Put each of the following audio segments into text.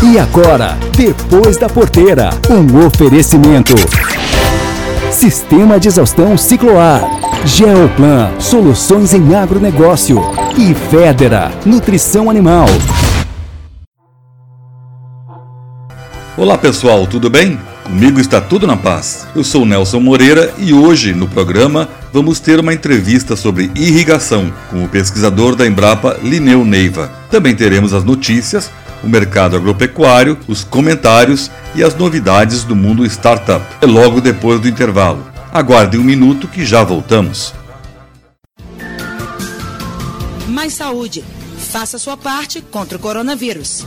E agora, depois da porteira, um oferecimento. Sistema de exaustão Cicloar. Geoplan, soluções em agronegócio. E Federa, nutrição animal. Olá pessoal, tudo bem? Comigo está tudo na paz. Eu sou Nelson Moreira e hoje no programa vamos ter uma entrevista sobre irrigação com o pesquisador da Embrapa Lineu Neiva. Também teremos as notícias, o mercado agropecuário, os comentários e as novidades do mundo startup. É logo depois do intervalo. Aguarde um minuto que já voltamos. Mais saúde. Faça sua parte contra o coronavírus.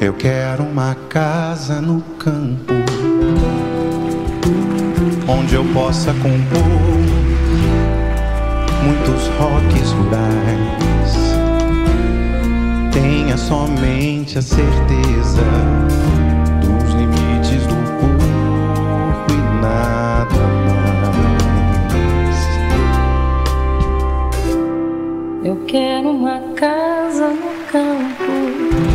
Eu quero uma casa no campo onde eu possa compor muitos rocks rurais. Tenha somente a certeza dos limites do corpo e nada mais. Eu quero uma casa no campo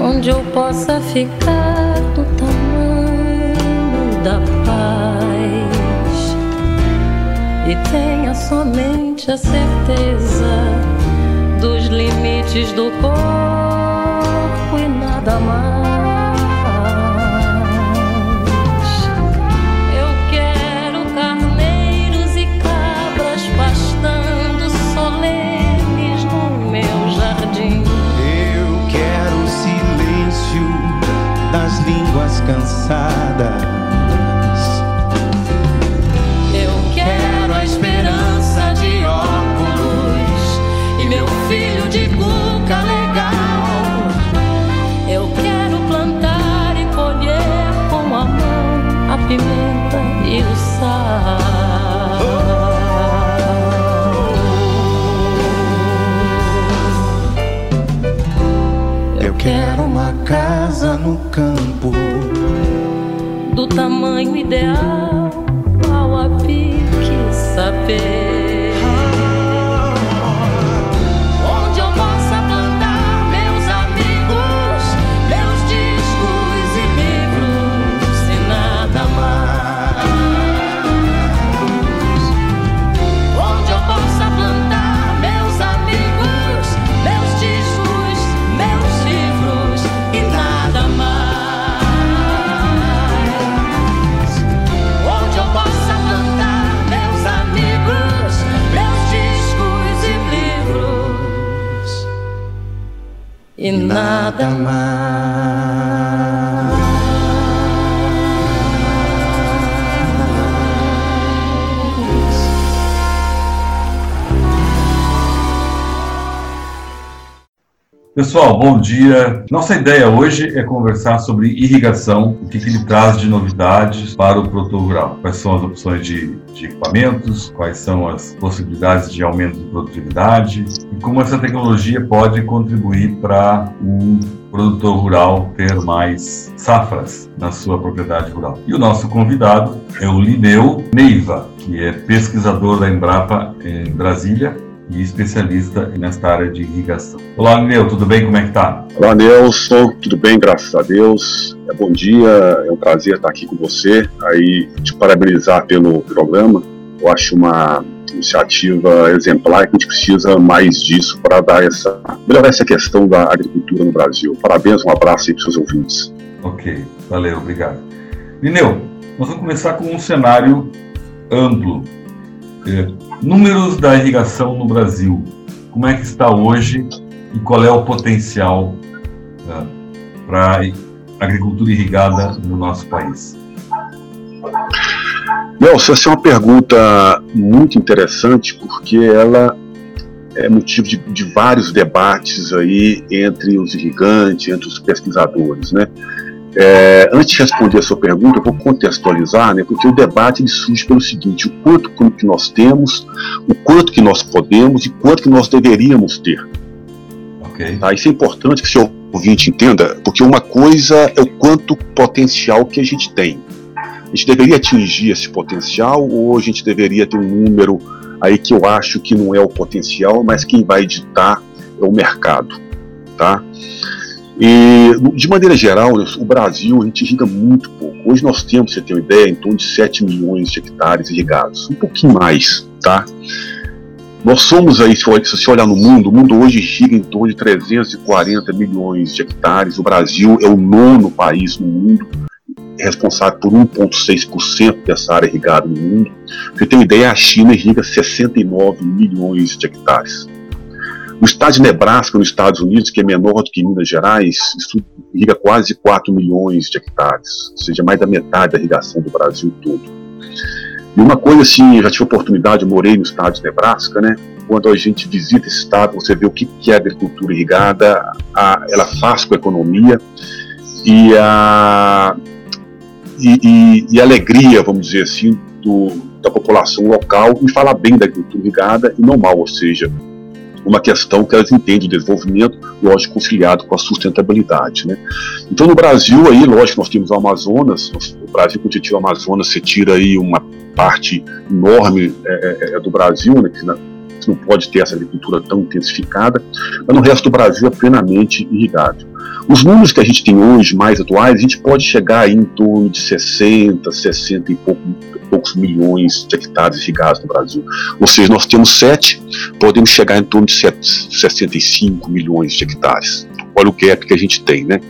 onde eu possa ficar do tamanho da paz e tenha somente a certeza dos limites do corpo e nada mais. Pessoal, bom dia. Nossa ideia hoje é conversar sobre irrigação, o que, que ele traz de novidades para o produtor rural. Quais são as opções de, de, equipamentos, quais são as possibilidades de aumento de produtividade e como essa tecnologia pode contribuir para o produtor rural ter mais safras na sua propriedade rural. E o nosso convidado é o Lineu Neiva, que é pesquisador da Embrapa em Brasília e especialista nesta área de irrigação. Olá, Neu, tudo bem? Como é que tá? Olá, Nelson, tudo bem, graças a Deus. É bom dia, é um prazer estar aqui com você, aí te parabenizar pelo programa. Eu acho uma iniciativa exemplar que a gente precisa mais disso para dar essa melhorar essa questão da agricultura no Brasil. Parabéns, um abraço aí para os seus ouvintes. Ok, valeu, obrigado. Lineu, nós vamos começar com um cenário amplo. É, números da irrigação no Brasil. Como é que está hoje e qual é o potencial uh, para agricultura irrigada no nosso país? Nelson, essa é uma pergunta muito interessante porque ela é motivo de, de, vários debates aí entre os irrigantes, entre os pesquisadores, né? É, antes de responder a sua pergunta, eu vou contextualizar, né, porque o debate surge pelo seguinte: o quanto que nós temos, o quanto que nós podemos e quanto que nós deveríamos ter. Okay. Tá? Isso é importante que o seu ouvinte entenda, porque uma coisa é o quanto potencial que a gente tem. A gente deveria atingir esse potencial ou a gente deveria ter um número aí que eu acho que não é o potencial, mas quem vai ditar é o mercado, tá? E, de maneira geral, o Brasil a gente irriga muito pouco. Hoje nós temos, você tem uma ideia, em torno de 7 milhões de hectares irrigados, um pouquinho mais, tá? Nós somos aí, se você olhar no mundo, o mundo hoje irriga em torno de 340 milhões de hectares. O Brasil é o nono país no mundo responsável por 1,6% dessa área irrigada no mundo. Você tem uma ideia, a China irriga 69 milhões de hectares. O estado de Nebraska, nos Estados Unidos, que é menor do que Minas Gerais, isso irriga quase 4 milhões de hectares, ou seja, mais da metade da irrigação do Brasil todo. E uma coisa assim, eu já tive oportunidade, morei no estado de Nebraska, né? Quando a gente visita esse estado, você vê o que, é a agricultura irrigada, a, ela faz com a economia e a, e, e, e alegria, vamos dizer assim, do, da população local em falar bem da agricultura irrigada e não mal, ou seja, uma questão que elas entendem o desenvolvimento, lógico, conciliado com a sustentabilidade. Né? Então, no Brasil, aí, lógico, nós temos o Amazonas, o Brasil, quando você tira o Amazonas, você tira aí uma parte enorme é, é, é do Brasil, né, que, não pode ter essa agricultura tão intensificada, mas no resto do Brasil é plenamente irrigado. Os números que a gente tem hoje, mais atuais, a gente pode chegar em torno de 60, 60 e pouco, poucos milhões de hectares irrigados no Brasil. Ou seja, nós temos 7, podemos chegar em torno de 65 milhões de hectares. Olha o gap que a gente tem, né?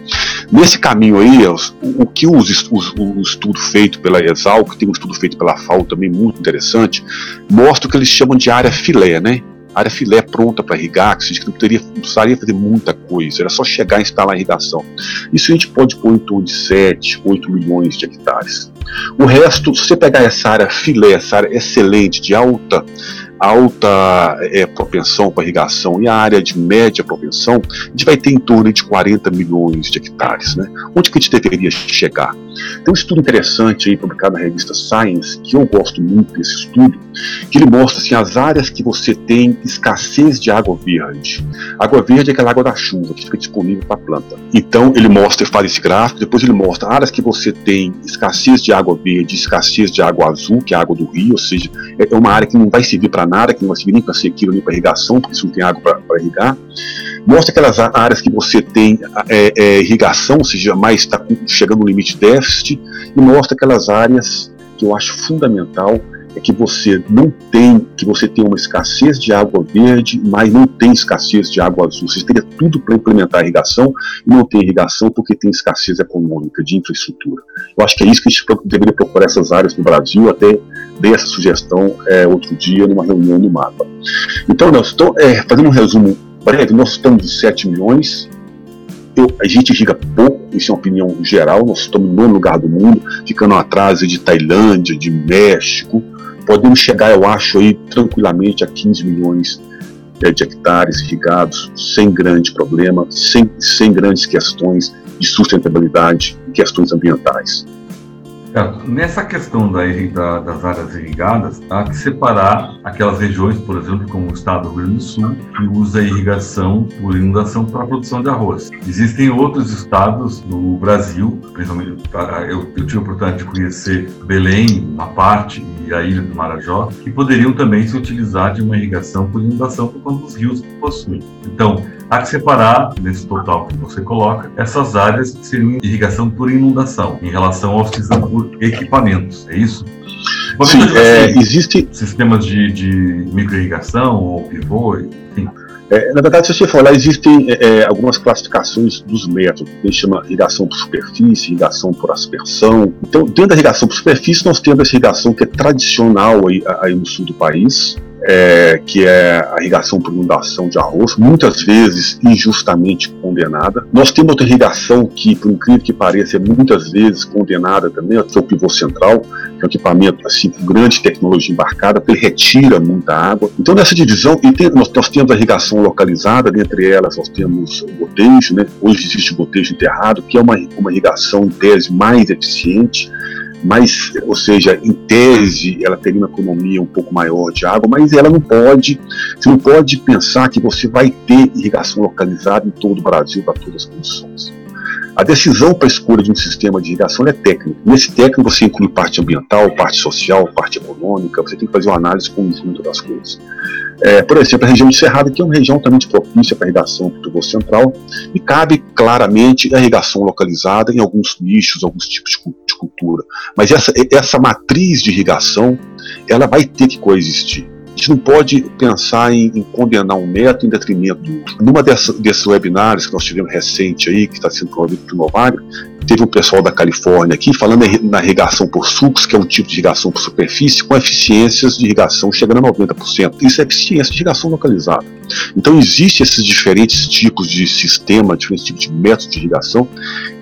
Nesse caminho aí, o, o que o estudo feito pela Exalc, tem um estudo feito pela FAO também muito interessante, mostra o que eles chamam de área filé, né? área filé pronta para irrigar, que a não, teria, precisaria fazer muita coisa, era só chegar e instalar a irrigação. Isso a gente pode pôr em torno de 7, 8 milhões de hectares. O resto, se você pegar essa área filé, essa área excelente, de alta alta é, propensão para irrigação e a área de média propensão, a gente vai ter em torno de 40 milhões de hectares. Né? Onde que a gente deveria chegar? Tem um estudo interessante aí publicado na revista Science, que eu gosto muito desse estudo, que ele mostra assim, as áreas que você tem escassez de água verde. Água verde é aquela água da chuva que fica disponível para a planta. Então ele mostra, faz esse gráfico, depois ele mostra áreas que você tem escassez de água verde, escassez de água azul, que é a água do rio, ou seja, é uma área que não vai servir para nada, que não vai servir nem para sequeiro nem para irrigação, porque você não tem água para irrigar. Mostra aquelas áreas que você tem é, é, irrigação, ou seja, mais está chegando no limite déficit, e mostra aquelas áreas que eu acho fundamental que você não tem, que você tem uma escassez de água verde, mas não tem escassez de água azul. Você teria tudo para implementar a irrigação e não tem irrigação porque tem escassez econômica de infraestrutura. Eu acho que é isso que a gente deveria procurar essas áreas no Brasil, até dei essa sugestão é, outro dia numa reunião no mapa. Então, Nelson, então, é, fazendo um resumo breve, nós estamos de 7 milhões, eu, a gente fica pouco, isso é uma opinião geral, nós estamos no lugar do mundo, ficando atrás de Tailândia, de México, podemos chegar, eu acho, aí tranquilamente a 15 milhões é, de hectares irrigados, sem grande problema, sem, sem grandes questões de sustentabilidade e questões ambientais. Nessa questão da, da, das áreas irrigadas, há que separar aquelas regiões, por exemplo, como o estado do Rio Grande do Sul, que usa irrigação por inundação para a produção de arroz. Existem outros estados no Brasil, principalmente eu, eu tive a oportunidade de conhecer Belém, uma parte, e a ilha do Marajó, que poderiam também se utilizar de uma irrigação por inundação por conta dos rios que possuem. Então, há que separar, nesse total que você coloca, essas áreas que seriam irrigação por inundação, em relação aos que são por equipamentos, é isso? Sim, é, existe... Sistemas de, de microirrigação ou pivô, enfim. É, na verdade, se você for lá, existem é, é algumas classificações dos métodos. A gente chama irrigação por superfície, irrigação por aspersão. Então, dentro da irrigação por superfície, nós temos essa irrigação que é tradicional aí, aí no sul do país, é, que é a irrigação por inundação de arroz, muitas vezes injustamente condenada. Nós temos outra irrigação que, por incrível que pareça, é muitas vezes condenada também, que é o pivô central, que é um equipamento assim, com grande tecnologia embarcada, porque ele retira muita água. Então, nessa divisão, tem, nós, nós, temos a irrigação localizada, dentre elas nós temos o gotejo, né? hoje existe o gotejo enterrado, que é uma, uma irrigação, em tese, mais eficiente, mas, ou seja, em tese, ela teria uma economia um pouco maior de água, mas ela não pode, você não pode pensar que você vai ter irrigação localizada em todo o Brasil para todas as condições. A decisão para a escolha de um sistema de irrigação é técnica. Nesse técnico você inclui parte ambiental, parte social, parte econômica, você tem que fazer uma análise conjunta das coisas. É, por exemplo, a região de Cerrado, que é uma região também propícia para irrigação do tubo central, e cabe claramente a irrigação localizada em alguns nichos, alguns tipos de cultura. Mas essa, essa matriz de irrigação, ela vai ter que coexistir. Gente não pode pensar em, em condenar um método em detrimento do outro. Numa desses webinários que nós tivemos recente aí, que está sendo promovido pelo Novagre, teve um pessoal da Califórnia aqui falando na irrigação por sucos, que é um tipo de irrigação por superfície, com eficiências de irrigação chegando a 90%. Isso é eficiência de irrigação localizada. Então, existem esses diferentes tipos de sistema, diferentes tipos de métodos de irrigação,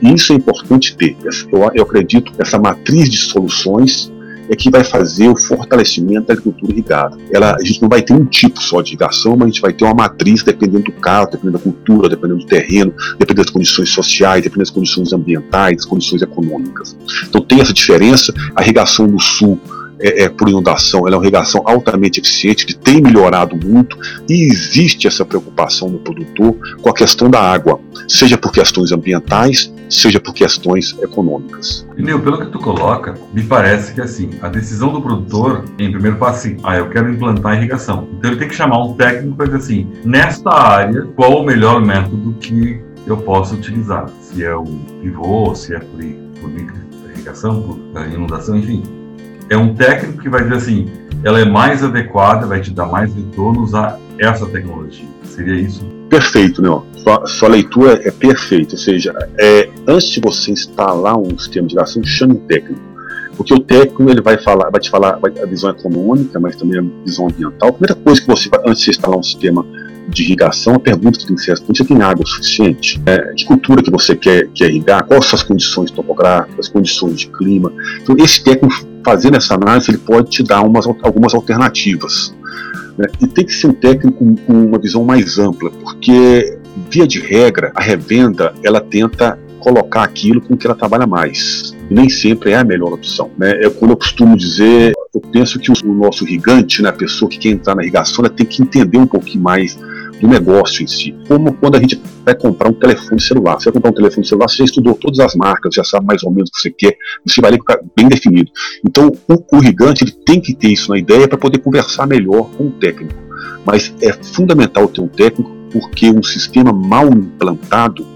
e isso é importante ter. Eu, eu acredito que essa matriz de soluções é que vai fazer o fortalecimento da agricultura irrigada. Ela, a gente não vai ter um tipo só de irrigação, mas a gente vai ter uma matriz dependendo do caso, dependendo da cultura, dependendo do terreno, dependendo das condições sociais, dependendo das condições ambientais, das condições econômicas. Então tem essa diferença. A irrigação no sul é, é, por inundação, ela é uma irrigação altamente eficiente, que tem melhorado muito e existe essa preocupação no produtor com a questão da água, seja por questões ambientais, seja por questões econômicas. Nil, pelo que tu coloca, me parece que assim, a decisão do produtor, em primeiro passo, assim, ah, eu quero implantar irrigação. Então ele tem que chamar um técnico para dizer assim, nesta área, qual o melhor método que eu posso utilizar? Se é o pivô, se é por, por irrigação, por inundação, enfim é um técnico que vai dizer assim, ela é mais adequada, vai te dar mais retorno usar essa tecnologia. Seria isso? Perfeito, né? Sua, sua leitura é perfeita. Ou seja, é, antes de você instalar um sistema de irrigação, chame um técnico. Porque o técnico ele vai falar, vai te falar a visão econômica, mas também a visão ambiental. A primeira coisa que você vai, antes de instalar um sistema de irrigação, a pergunta que tem que ser você tem água suficiente? É, que cultura que você quer, quer irrigar? Quais são as condições topográficas, condições de clima? Então, esse técnico, fazendo essa análise, ele pode te dar umas, algumas alternativas. Né? E tem que ser um técnico com uma visão mais ampla, porque, via de regra, a revenda, ela tenta colocar aquilo com que ela trabalha mais. E nem sempre é a melhor opção. Né? Eu, quando eu costumo dizer, eu penso que o, o nosso irrigante, né, a pessoa que quer entrar na irrigação, ela tem que entender um pouquinho mais do negócio em si. Como quando a gente vai comprar um telefone celular. Você vai comprar um telefone celular, você já estudou todas as marcas, já sabe mais ou menos o que você quer, você vai ali ficar bem definido. Então, o, irrigante ele tem que ter isso na ideia para poder conversar melhor com o técnico. Mas é fundamental ter um técnico porque um sistema mal implantado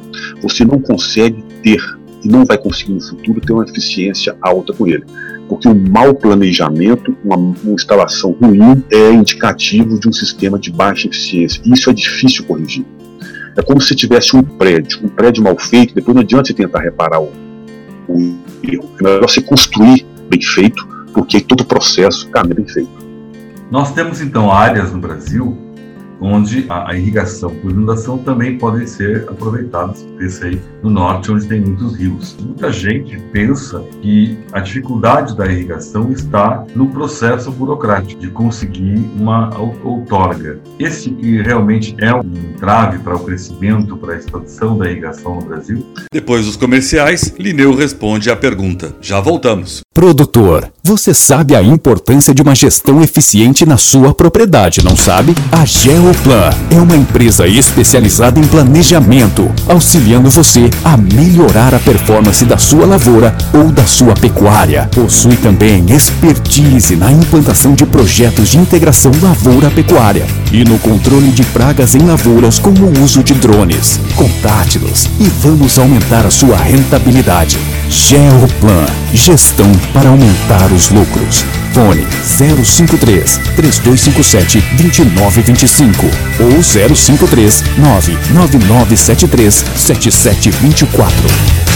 você não consegue ter não vai conseguir no futuro ter uma eficiência alta com ele porque um mau planejamento, uma, uma instalação ruim, é indicativo de um sistema de baixa eficiência. Isso é difícil corrigir. É como se tivesse um prédio, um prédio mal feito, depois não adianta você tentar reparar o, o erro. É melhor você construir bem feito, porque todo o processo caminha bem feito. Nós temos então áreas no Brasil onde a, a, irrigação por inundação também podem ser aproveitadas. Pensa aí no norte, onde tem muitos rios. Muita gente pensa que a dificuldade da irrigação está no processo burocrático de conseguir uma outorga. Esse realmente é um trave para o crescimento, para a expansão da irrigação no Brasil? Depois dos comerciais, Lineu responde à pergunta. Já voltamos. Produtor, você sabe a importância de uma gestão eficiente na sua propriedade, não sabe? A Geoplan é uma empresa especializada em planejamento, auxiliando você a melhorar a performance da sua lavoura ou da sua pecuária. Possui também expertise na implantação de projetos de integração lavoura-pecuária e no controle de pragas em lavouras com o uso de drones. Contate-nos e vamos aumentar a sua rentabilidade. Geoplan, gestão para aumentar os lucros. Fone 053 3257 2925 ou 053 99973 7724.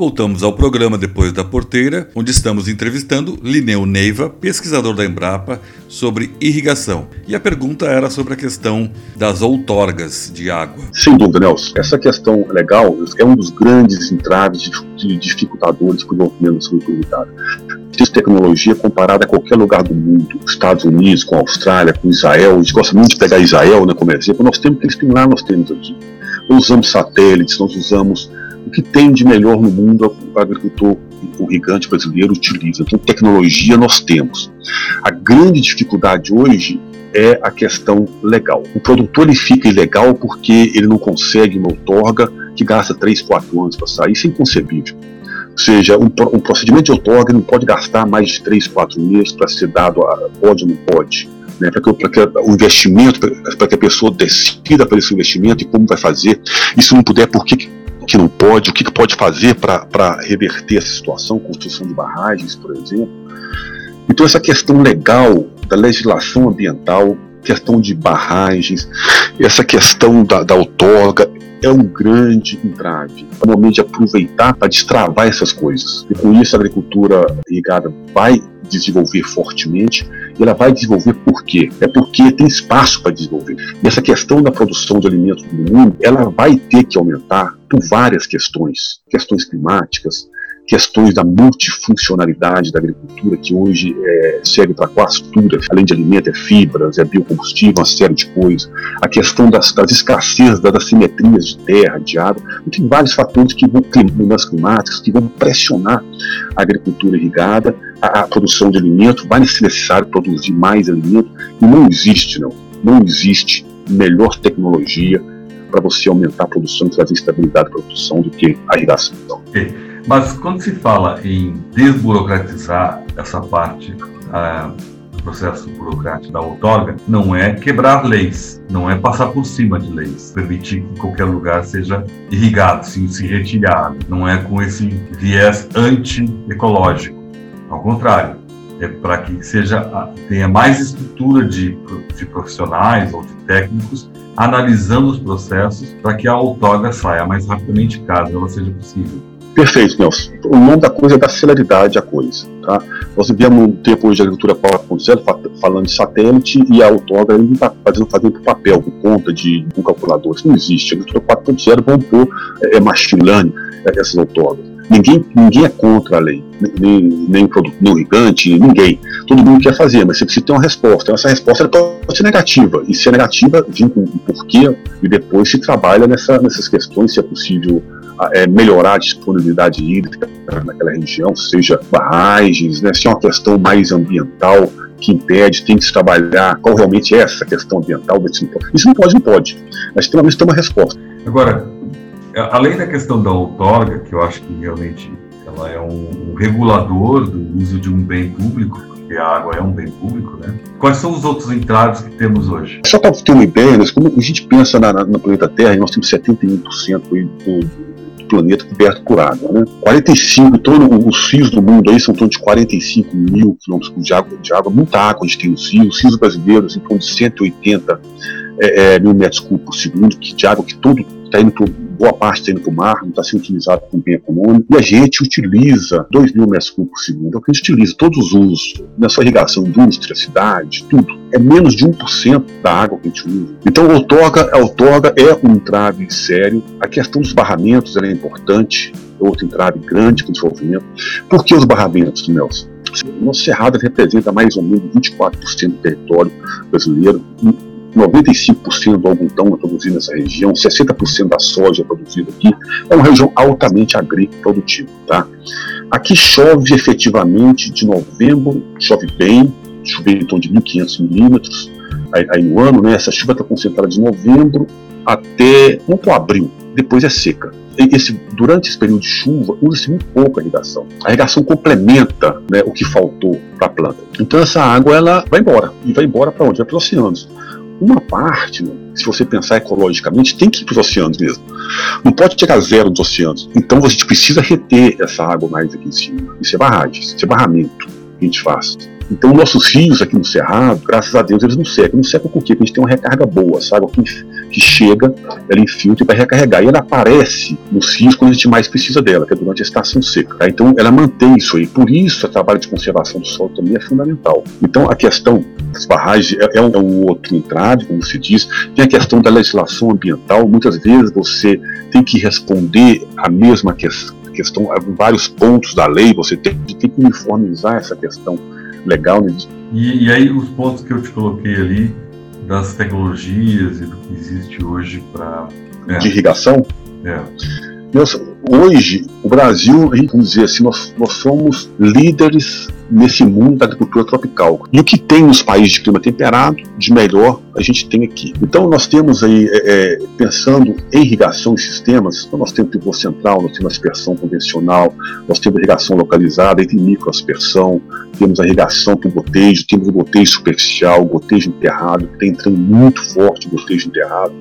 Voltamos ao programa Depois da Porteira, onde estamos entrevistando Lineu Neiva, pesquisador da Embrapa, sobre irrigação. E a pergunta era sobre a questão das outorgas de água. Sem dúvida, Nelson. Essa questão legal é um dos grandes entraves de dificultadores para o desenvolvimento da saúde comunitária. Tecnologia comparada a qualquer lugar do mundo, Estados Unidos, com a Austrália, com Israel, a gente gosta muito de pegar Israel né, como exemplo, nós temos que estimular, nós temos aqui. Nós usamos satélites, nós usamos o que tem de melhor no mundo o agricultor irrigante brasileiro utiliza. Então, tecnologia nós temos. A grande dificuldade hoje é a questão legal. O produtor ele fica ilegal porque ele não consegue uma outorga que gasta 3, 4 anos para sair. Isso é inconcebível. Ou seja, um, um procedimento de outorga não pode gastar mais de 3, 4 meses para ser dado, a, pode ou não pode. Né, para que, que, o investimento, para que a pessoa decida por esse investimento e como vai fazer. E se não puder, por que que não pode, o que, que pode fazer para reverter essa situação, construção de barragens, por exemplo. Então, essa questão legal da legislação ambiental, questão de barragens, essa questão da, da outorga, é um grande entrave. De aproveitar para destravar essas coisas. E com isso a agricultura irrigada vai desenvolver fortemente. E ela vai desenvolver por quê? É porque tem espaço para desenvolver. E essa questão da produção de alimentos no mundo, ela vai ter que aumentar por várias questões. Questões climáticas, questões da multifuncionalidade da agricultura, que hoje é, serve para quase tudo, além de alimento, é fibras, é biocombustível, uma série de coisas. A questão das, das escassez, das assimetrias de terra, de água. Então, tem vários fatores que vão, mudanças climáticas, que vão pressionar a agricultura irrigada, a, a produção de alimento, vai ser necessário produzir mais alimento, e não existe, não, não existe melhor tecnologia para você aumentar a produção e trazer estabilidade a produção do que a irrigação. Okay. Mas quando se fala em desburocratizar essa parte ah, do processo burocrático da outorga, não é quebrar leis, não é passar por cima de leis, permitir que qualquer lugar seja irrigado, sim, se retirado. Não é com esse viés anti-ecológico. Ao contrário, é para que seja tenha mais estrutura de, de profissionais ou de técnicos analisando os processos para que a outorga saia mais rapidamente, caso ela seja possível. Perfeito, Nelson. O nome da coisa é da celeridade a coisa. Tá? Nós vivemos um tempo hoje de agricultura 4.0 falando de satélite e a autógrafa está fazendo, fazendo papel, com conta de um calculador. Isso não existe. A agricultura 4.0 vão pôr é, é, machine learning, é, essas autógrafas. Ninguém, ninguém é contra a lei, nem, nem, nem o gigante, ninguém. Todo mundo quer fazer, mas você precisa ter uma resposta. Essa resposta pode ser negativa, e se é negativa, vem com o porquê, e depois se trabalha nessa, nessas questões, se é possível é, melhorar a disponibilidade hídrica naquela região, seja barragens, né, se é uma questão mais ambiental que impede, tem que se trabalhar qual realmente é essa questão ambiental. Isso não pode, não pode. Mas pelo menos tem uma resposta. Agora, além da questão da outorga, que eu acho que realmente ela é um, um regulador do uso de um bem público, porque a água é um bem público, né? Quais são os outros entraves que temos hoje? Só para ter uma ideia, como a gente pensa na, na, no planeta Terra, nós temos 71% do, planeta coberto por água. Né? 45, todos os rios do mundo aí são torno de 45 mil quilômetros de água, de água, muita água a gente tem nos rios, os rios brasileiros em torno de 180 é, é, mil metros cúbicos por segundo que, de água que todo está indo boa parte está indo para o mar, não está sendo utilizado como bem econômico, e a gente utiliza 2 mil metros cúbicos por segundo, é o que a gente utiliza, todos os usos, na sua irrigação, indústria, cidade, tudo, é menos de 1% da água que a gente usa. Então a outorga, a outorga é um entrave sério, a questão dos barramentos é importante, é outro entrave grande para o desenvolvimento. Por que os barramentos, Nelson? Nosso Cerrado representa mais ou menos 24% do território brasileiro, 95% do algodão é produzido nessa região, 60% da soja é produzida aqui. É uma região altamente agrícola produtiva. Tá? Aqui chove efetivamente de novembro, chove bem, chove em torno de 1.500 milímetros aí, aí, no ano. Né? Essa chuva está concentrada de novembro até vamos abril, depois é seca. Esse, durante esse período de chuva, usa-se muito pouco a irrigação. A irrigação complementa né, o que faltou para a planta. Então essa água ela vai embora. E vai embora para onde? Vai para os oceanos uma parte, se você pensar ecologicamente, tem que ir para os oceanos mesmo. Não pode chegar a zero nos oceanos. Então a gente precisa reter essa água mais aqui em cima. Isso é barragem, isso é barramento que a gente faz. Então, nossos rios aqui no Cerrado, graças a Deus, eles não secam. Não secam por quê? Porque a gente tem uma recarga boa, sabe? Que, que chega, ela infiltra e vai recarregar. E ela aparece nos rios quando a gente mais precisa dela, que é durante a estação seca. Tá? Então, ela mantém isso aí. Por isso, o trabalho de conservação do solo também é fundamental. Então, a questão das barragens é, é, um, é outro entrave, como se diz. Tem a questão da legislação ambiental. Muitas vezes você tem que responder a mesma questão questão, vários pontos da lei, você tem, tem que uniformizar essa questão legal nisso. E, e, aí os pontos que eu te coloquei ali das tecnologias e do que existe hoje para é. de irrigação. É. Nossa, hoje o Brasil, vamos dizer assim, nós, nós somos líderes nesse mundo da agricultura tropical. E o que tem nos países de clima temperado, de melhor, a gente tem aqui. Então nós temos aí, é, é pensando em irrigação e sistemas, então nós temos pivô central, nós temos aspersão convencional, nós temos irrigação localizada, tem microaspersão, temos a irrigação por gotejo, temos o gotejo superficial, gotejo enterrado, que está entrando muito forte o gotejo enterrado,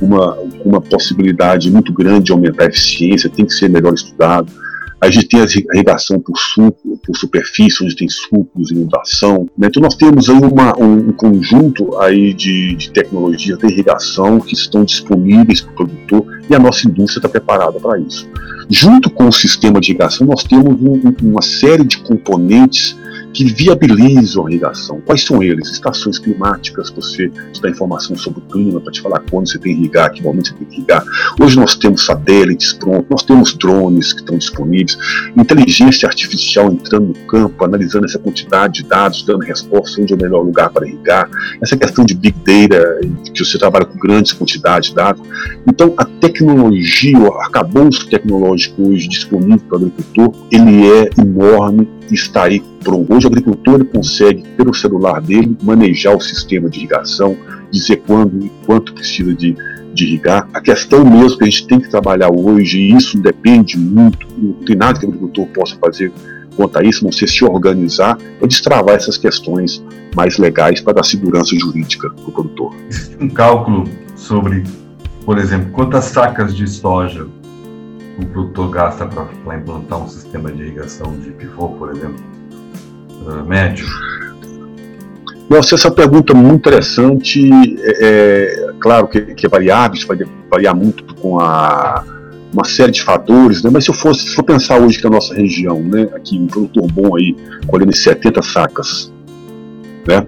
uma, uma possibilidade muito grande de aumentar a eficiência, tem que ser melhor estudado. A gente tem a irrigação por suco, por superfície, onde tem sucos, inundação. Né? Então nós temos aí uma, um, um, conjunto aí de, de tecnologias de irrigação que estão disponíveis para o produtor e a nossa indústria está preparada para isso. Junto com o sistema de irrigação, nós temos um, uma série de componentes que viabilizam a irrigação. Quais são eles? Estações climáticas, você dá informação sobre o clima para te falar quando você tem que irrigar, que momento você tem que irrigar. Hoje nós temos satélites prontos, nós temos drones que estão disponíveis, inteligência artificial entrando no campo, analisando essa quantidade de dados, dando resposta onde é o melhor lugar para irrigar. Essa questão de big data, que você trabalha com grandes quantidades de dados. Então, a tecnologia, o arcabouço tecnológico hoje disponível para o agricultor, ele é enorme está aí pronto. Hoje o agricultor consegue, pelo celular dele, manejar o sistema de irrigação, dizer quando e quanto precisa de, de irrigar. A questão mesmo que a gente tem que trabalhar hoje, e isso depende muito, não tem nada que o agricultor possa fazer quanto a isso, não ser se organizar, é destravar essas questões mais legais para dar segurança jurídica para o produtor. Um cálculo sobre, por exemplo, quantas sacas de soja o produtor gasta para implantar um sistema de irrigação de pivô, por exemplo, uh, médio? Nossa, essa pergunta é muito interessante. É, é claro que, que é variável, isso vai variar muito com a, uma série de fatores, né? mas se eu fosse se for pensar hoje que a nossa região, né, aqui um produtor bom aí, colhendo 70 sacas, né?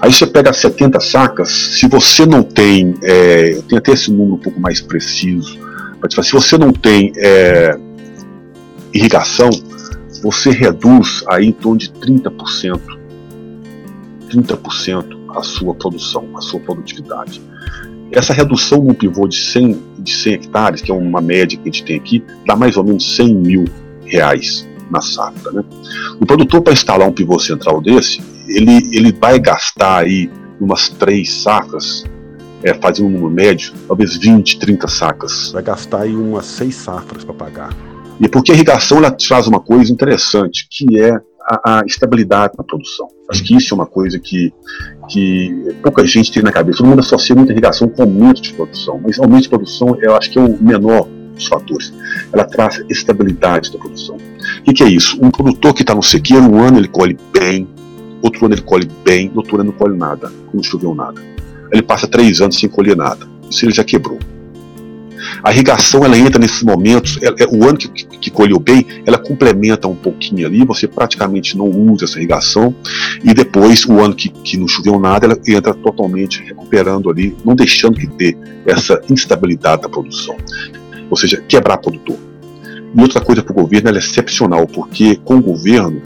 Aí você pega 70 sacas, se você não tem, é, eu tenho até esse número um pouco mais preciso, se você não tem é, irrigação, você reduz aí em torno de 30%, 30% a sua produção, a sua produtividade. Essa redução num pivô de 100, de 100 hectares, que é uma média que a gente tem aqui, dá mais ou menos 100 mil reais na safra. Né? O produtor, para instalar um pivô central desse, ele, ele vai gastar aí umas três safras é, fazer um número médio, talvez 20, 30 sacas. Vai gastar aí umas seis safras para pagar. E porque a irrigação ela traz uma coisa interessante, que é a, a, estabilidade na produção. Acho que isso é uma coisa que, que pouca gente tem na cabeça. Todo mundo associa muita irrigação com aumento de produção, mas aumento de produção eu acho que é o menor dos fatores. Ela traz estabilidade da produção. O que, é isso? Um produtor que está no sequeiro, um ano ele colhe bem, outro ano ele colhe bem, outro ano ele não colhe nada, não choveu nada ele passa três anos sem colher nada. Isso ele já quebrou. A irrigação ela entra nesses momentos, é, é, o ano que, que, colheu bem, ela complementa um pouquinho ali, você praticamente não usa essa irrigação, e depois, o ano que, que não choveu nada, ela entra totalmente recuperando ali, não deixando que ter essa instabilidade da produção. Ou seja, quebrar produtor. E outra coisa para o governo, ela é excepcional, porque com o governo,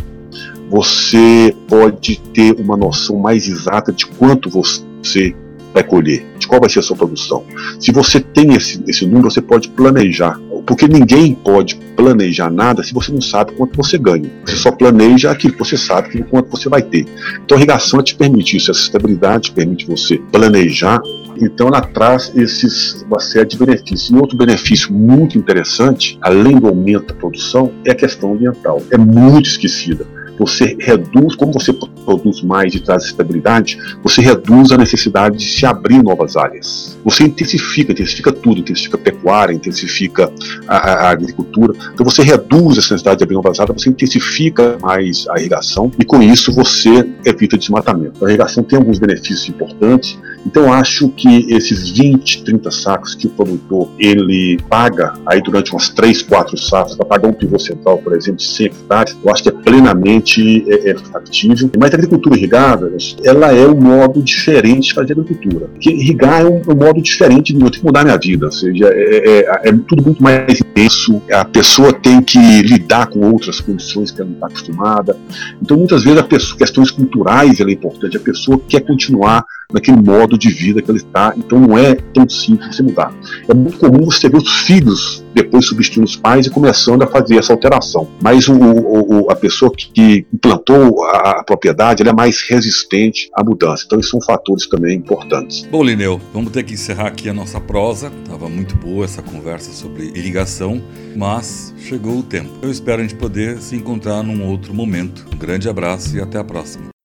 você pode ter uma noção mais exata de quanto você vai colher, de qual vai ser a sua produção. Se você tem esse, esse número, você pode planejar, porque ninguém pode planejar nada se você não sabe quanto você ganha. Você só planeja aquilo que você sabe que quanto você vai ter. Então a irrigação te permite isso, essa estabilidade permite você planejar. Então ela traz esses, uma série de benefícios. E outro benefício muito interessante, além do aumento da produção, é a questão ambiental. É muito esquecida você reduz, como você produz mais e traz estabilidade, você reduz a necessidade de se abrir novas áreas. Você intensifica, intensifica tudo, intensifica a pecuária, intensifica a, a agricultura. Então você reduz essa necessidade de abrir novas áreas, você intensifica mais a irrigação e com isso você evita desmatamento. A irrigação tem alguns benefícios importantes, então acho que esses 20, 30 sacos que o produtor ele paga aí durante umas 3, 4 sacos para pagar um pivô central, por exemplo, de 100 hectares, eu acho que é plenamente é, é factível. Mas a agricultura irrigada, ela é um modo diferente de fazer agricultura. Porque irrigar é um, um modo diferente de eu tenho que mudar minha vida, ou seja, é, é, é, tudo muito mais intenso, a pessoa tem que lidar com outras condições que ela não está acostumada. Então, muitas vezes, a pessoa, questões culturais é importante, a pessoa quer continuar naquele modo de vida que ele está. Então não é tão simples você mudar. É muito comum você ver os filhos depois substituindo os pais e começando a fazer essa alteração. Mas o, o, a pessoa que implantou a, a propriedade é mais resistente à mudança. Então, esses são fatores também importantes. Bom, Lineu, vamos ter que encerrar aqui a nossa prosa. Estava muito boa essa conversa sobre irrigação, mas chegou o tempo. Eu espero a gente poder se encontrar num outro momento. Um grande abraço e até a próxima.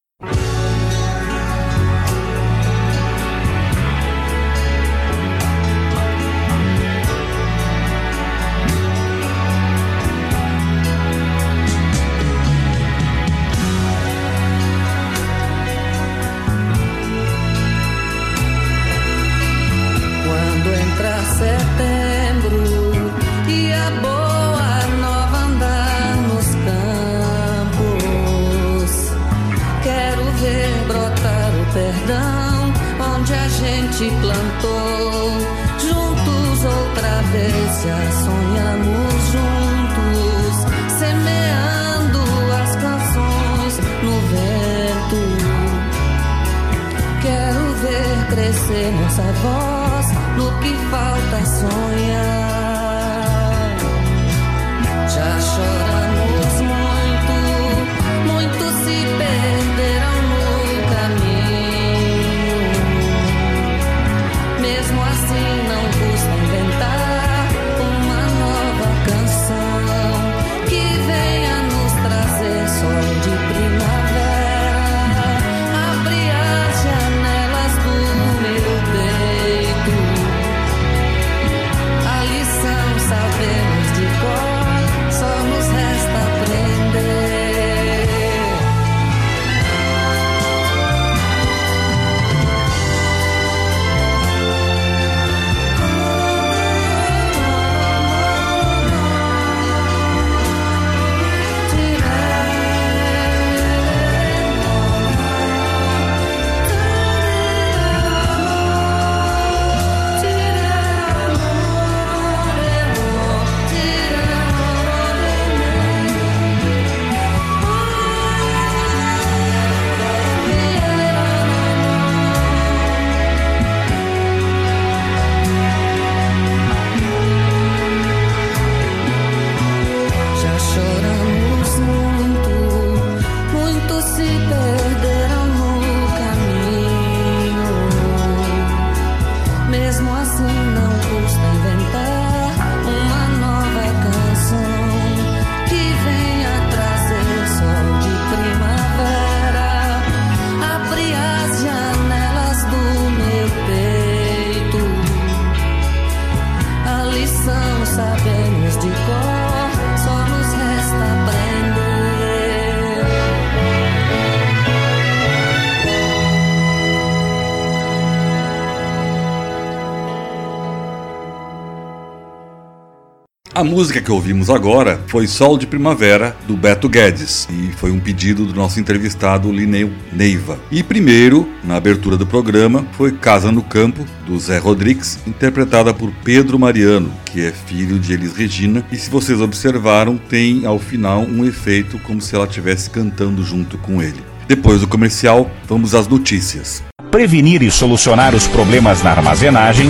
A música que ouvimos agora foi Sol de Primavera, do Beto Guedes, e foi um pedido do nosso entrevistado Lineu Neiva. E primeiro, na abertura do programa, foi Casa no Campo, do Zé Rodrigues, interpretada por Pedro Mariano, que é filho de Elis Regina, e se vocês observaram, tem ao final um efeito como se ela estivesse cantando junto com ele. Depois do comercial, vamos às notícias. Prevenir e solucionar os problemas na armazenagem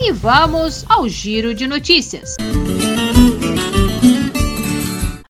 E vamos ao giro de notícias.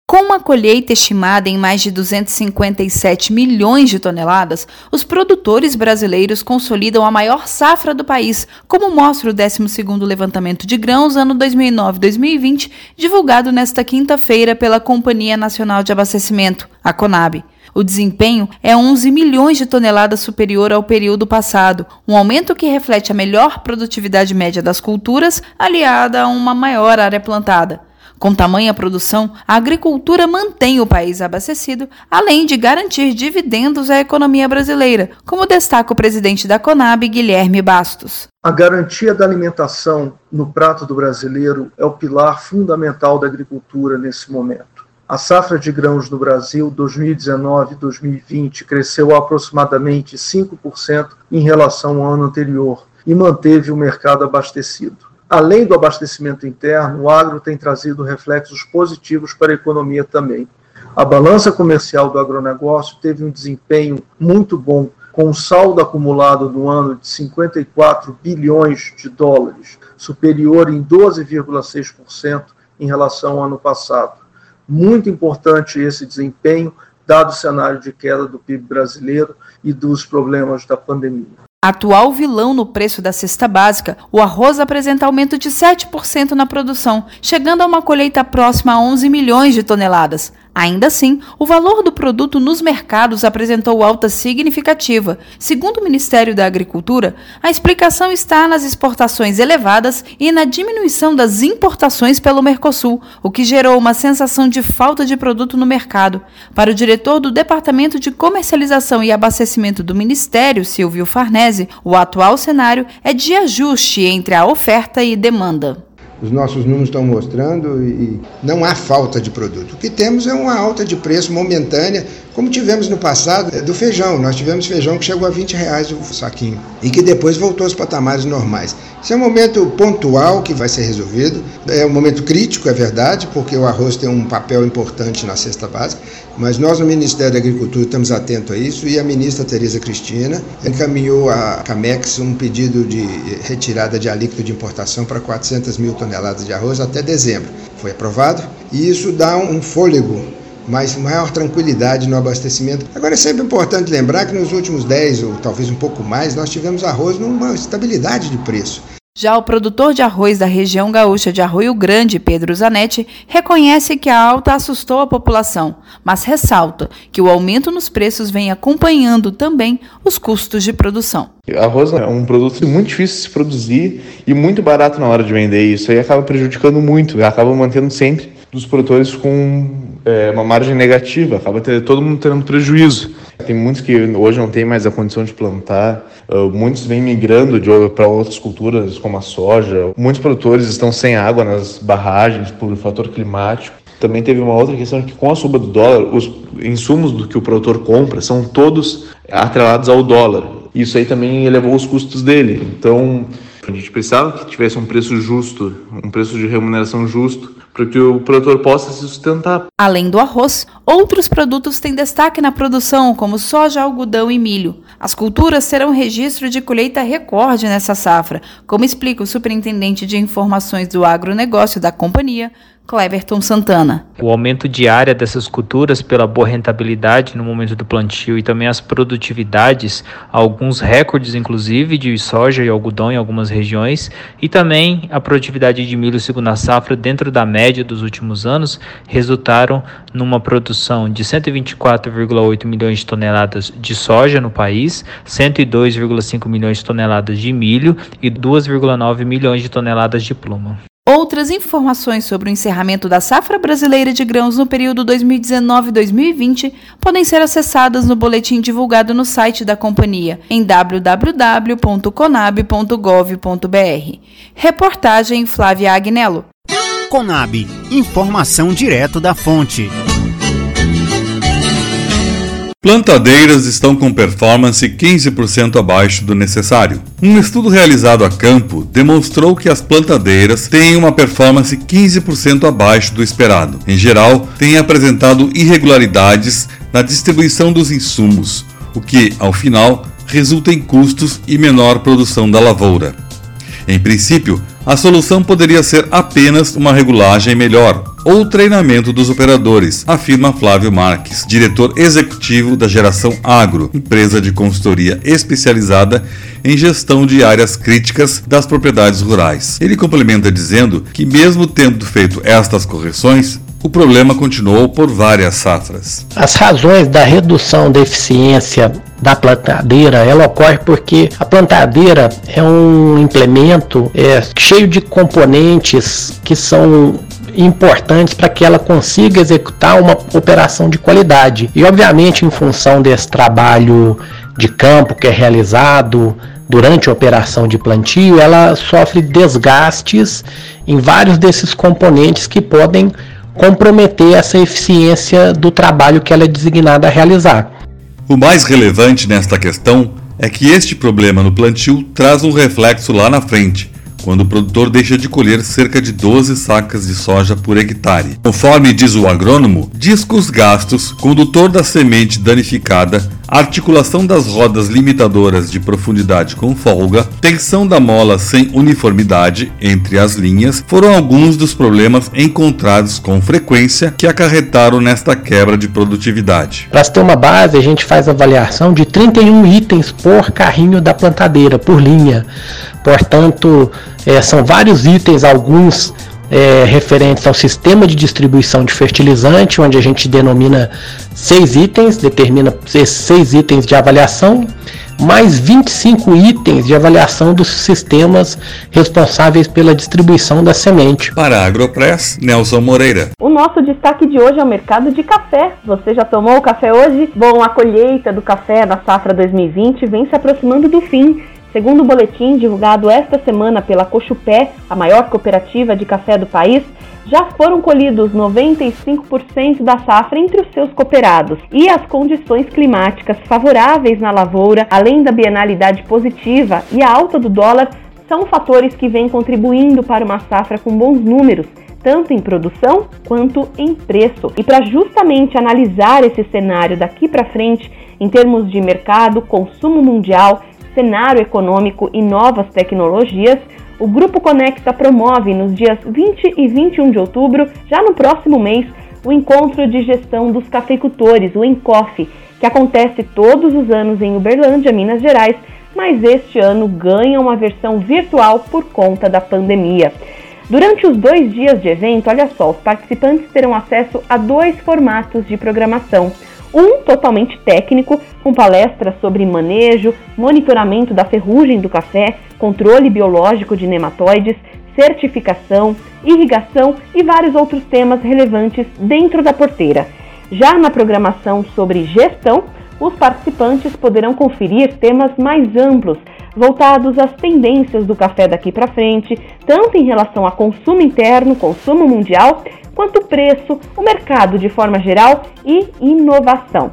Com uma colheita estimada em mais de 257 milhões de toneladas, os produtores brasileiros consolidam a maior safra do país, como mostra o 12º Levantamento de Grãos ano 2009-2020, divulgado nesta quinta-feira pela Companhia Nacional de Abastecimento, a CONAB. O desempenho é 11 milhões de toneladas superior ao período passado, um aumento que reflete a melhor produtividade média das culturas, aliada a uma maior área plantada. Com tamanha produção, a agricultura mantém o país abastecido, além de garantir dividendos à economia brasileira, como destaca o presidente da Conab, Guilherme Bastos. A garantia da alimentação no prato do brasileiro é o pilar fundamental da agricultura nesse momento. A safra de grãos no Brasil 2019-2020 cresceu aproximadamente 5% em relação ao ano anterior e manteve o mercado abastecido. Além do abastecimento interno, o agro tem trazido reflexos positivos para a economia também. A balança comercial do agronegócio teve um desempenho muito bom, com um saldo acumulado no ano de 54 bilhões de dólares, superior em 12,6% em relação ao ano passado. Muito importante esse desempenho, dado o cenário de queda do PIB brasileiro e dos problemas da pandemia. Atual vilão no preço da cesta básica, o arroz apresenta aumento de 7% na produção, chegando a uma colheita próxima a 11 milhões de toneladas. Ainda assim, o valor do produto nos mercados apresentou alta significativa. Segundo o Ministério da Agricultura, a explicação está nas exportações elevadas e na diminuição das importações pelo Mercosul, o que gerou uma sensação de falta de produto no mercado. Para o diretor do Departamento de Comercialização e Abastecimento do Ministério, Silvio Farnese, o atual cenário é de ajuste entre a oferta e demanda os nossos números estão mostrando e não há falta de produto. O que temos é uma alta de preço momentânea, como tivemos no passado é, do feijão. Nós tivemos feijão que chegou a 20 reais o saquinho e que depois voltou aos patamares normais. Esse é um momento pontual que vai ser resolvido. É um momento crítico, é verdade, porque o arroz tem um papel importante na cesta básica, mas nós no Ministério da Agricultura estamos atentos a isso e a ministra Tereza Cristina encaminhou à Camex um pedido de retirada de alíquota de importação para 400 mil toneladas de arroz até dezembro. Foi aprovado e isso dá um fôlego mais maior tranquilidade no abastecimento. Agora é sempre importante lembrar que nos últimos 10 ou talvez um pouco mais, nós tivemos arroz numa estabilidade de preço. Já o produtor de arroz da região gaúcha de Arroio Grande, Pedro Zanetti, reconhece que a alta assustou a população, mas ressalta que o aumento nos preços vem acompanhando também os custos de produção. Arroz é um produto muito difícil de se produzir e muito barato na hora de vender. Isso aí acaba prejudicando muito, acaba mantendo sempre dos produtores com é, uma margem negativa, acaba ter, todo mundo tendo prejuízo. Tem muitos que hoje não têm mais a condição de plantar, uh, muitos vêm migrando para outras culturas, como a soja. Muitos produtores estão sem água nas barragens por fator climático. Também teve uma outra questão que com a suba do dólar, os insumos do que o produtor compra são todos atrelados ao dólar. Isso aí também elevou os custos dele. Então, a gente precisava que tivesse um preço justo, um preço de remuneração justo para que o produtor possa se sustentar. Além do arroz, outros produtos têm destaque na produção, como soja, algodão e milho. As culturas terão registro de colheita recorde nessa safra, como explica o superintendente de informações do agronegócio da companhia, Cleverton Santana. O aumento de área dessas culturas pela boa rentabilidade no momento do plantio e também as produtividades, alguns recordes inclusive de soja e algodão em algumas regiões, e também a produtividade de milho segundo a safra dentro da média dos últimos anos, resultaram numa produção de 124,8 milhões de toneladas de soja no país, 102,5 milhões de toneladas de milho e 2,9 milhões de toneladas de pluma. Outras informações sobre o encerramento da safra brasileira de grãos no período 2019-2020 podem ser acessadas no boletim divulgado no site da companhia em www.conab.gov.br. Reportagem Flávia Agnello. Conab, informação direto da fonte. Plantadeiras estão com performance 15% abaixo do necessário. Um estudo realizado a campo demonstrou que as plantadeiras têm uma performance 15% abaixo do esperado. Em geral, têm apresentado irregularidades na distribuição dos insumos, o que, ao final, resulta em custos e menor produção da lavoura. Em princípio, a solução poderia ser apenas uma regulagem melhor ou treinamento dos operadores, afirma Flávio Marques, diretor executivo da Geração Agro, empresa de consultoria especializada em gestão de áreas críticas das propriedades rurais. Ele complementa dizendo que, mesmo tendo feito estas correções, o problema continuou por várias safras. As razões da redução da eficiência da plantadeira, ela ocorre porque a plantadeira é um implemento é, cheio de componentes que são importantes para que ela consiga executar uma operação de qualidade. E obviamente, em função desse trabalho de campo que é realizado durante a operação de plantio, ela sofre desgastes em vários desses componentes que podem comprometer essa eficiência do trabalho que ela é designada a realizar. O mais relevante nesta questão é que este problema no plantio traz um reflexo lá na frente, quando o produtor deixa de colher cerca de 12 sacas de soja por hectare. Conforme diz o agrônomo, diz que os gastos, condutor da semente danificada, articulação das rodas limitadoras de profundidade com folga, tensão da mola sem uniformidade entre as linhas foram alguns dos problemas encontrados com frequência que acarretaram nesta quebra de produtividade. Para ter uma base, a gente faz avaliação de 31 itens por carrinho da plantadeira, por linha. Portanto, é, são vários itens, alguns é, referentes ao sistema de distribuição de fertilizante, onde a gente denomina seis itens, determina esses seis itens de avaliação, mais 25 itens de avaliação dos sistemas responsáveis pela distribuição da semente. Para a Agropress, Nelson Moreira. O nosso destaque de hoje é o mercado de café. Você já tomou o café hoje? Bom, a colheita do café da safra 2020 vem se aproximando do fim Segundo o boletim divulgado esta semana pela Cochupé, a maior cooperativa de café do país, já foram colhidos 95% da safra entre os seus cooperados. E as condições climáticas favoráveis na lavoura, além da bienalidade positiva e a alta do dólar, são fatores que vêm contribuindo para uma safra com bons números, tanto em produção quanto em preço. E para justamente analisar esse cenário daqui para frente, em termos de mercado, consumo mundial cenário econômico e novas tecnologias, o Grupo Conecta promove nos dias 20 e 21 de outubro, já no próximo mês, o Encontro de Gestão dos Cafeicultores, o ENCOF, que acontece todos os anos em Uberlândia, Minas Gerais, mas este ano ganha uma versão virtual por conta da pandemia. Durante os dois dias de evento, olha só, os participantes terão acesso a dois formatos de programação um totalmente técnico, com palestras sobre manejo, monitoramento da ferrugem do café, controle biológico de nematóides, certificação, irrigação e vários outros temas relevantes dentro da porteira. Já na programação sobre gestão, os participantes poderão conferir temas mais amplos, voltados às tendências do café daqui para frente, tanto em relação a consumo interno, consumo mundial, quanto preço, o mercado de forma geral e inovação.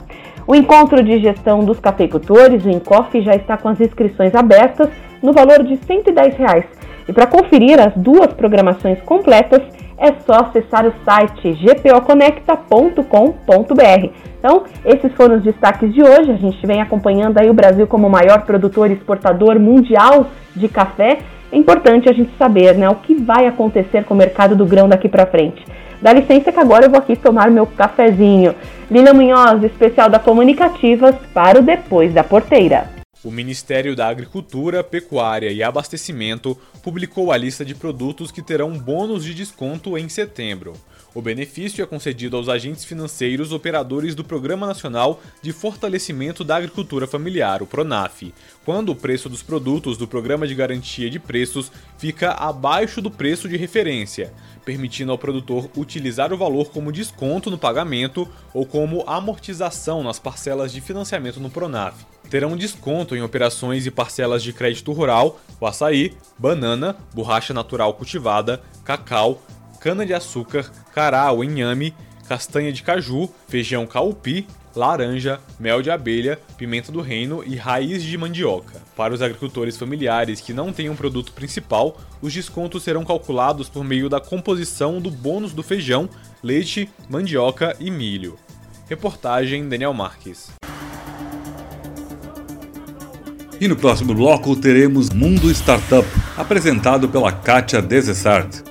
O encontro de gestão dos cafeicultores, o Encof, já está com as inscrições abertas no valor de 110 reais. E para conferir as duas programações completas, é só acessar o site gpoconecta.com.br. Então, esses foram os destaques de hoje. A gente vem acompanhando aí o Brasil como o maior produtor e exportador mundial de café. É importante a gente saber né, o que vai acontecer com o mercado do grão daqui para frente. Dá licença que agora eu vou aqui tomar meu cafezinho. Lina Munhoz, especial da Comunicativas, para o Depois da Porteira. O Ministério da Agricultura, Pecuária e Abastecimento publicou a lista de produtos que terão bônus de desconto em setembro. O benefício é concedido aos agentes financeiros operadores do Programa Nacional de Fortalecimento da Agricultura Familiar, o PRONAF, quando o preço dos produtos do Programa de Garantia de Preços fica abaixo do preço de referência, permitindo ao produtor utilizar o valor como desconto no pagamento ou como amortização nas parcelas de financiamento no PRONAF. Terão desconto em operações e parcelas de crédito rural, o açaí, banana, borracha natural cultivada, cacau, cana-de-açúcar, cará ou inhame, castanha de caju, feijão caupi, laranja, mel de abelha, pimenta do reino e raiz de mandioca. Para os agricultores familiares que não têm um produto principal, os descontos serão calculados por meio da composição do bônus do feijão, leite, mandioca e milho. Reportagem Daniel Marques. E no próximo bloco teremos Mundo Startup, apresentado pela Kátia Desessart.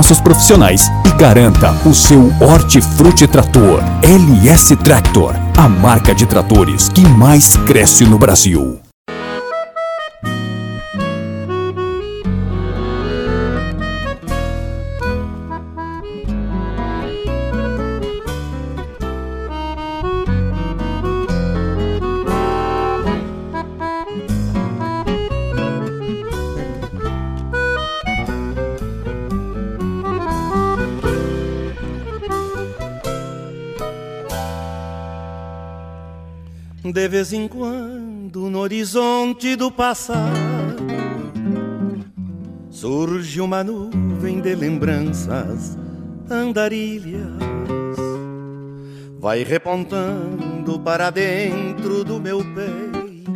nossos profissionais e garanta o seu Hortifruti Trator LS Tractor, a marca de tratores que mais cresce no Brasil. De vez em quando, no horizonte do passado, surge uma nuvem de lembranças andarilhas. Vai repontando para dentro do meu peito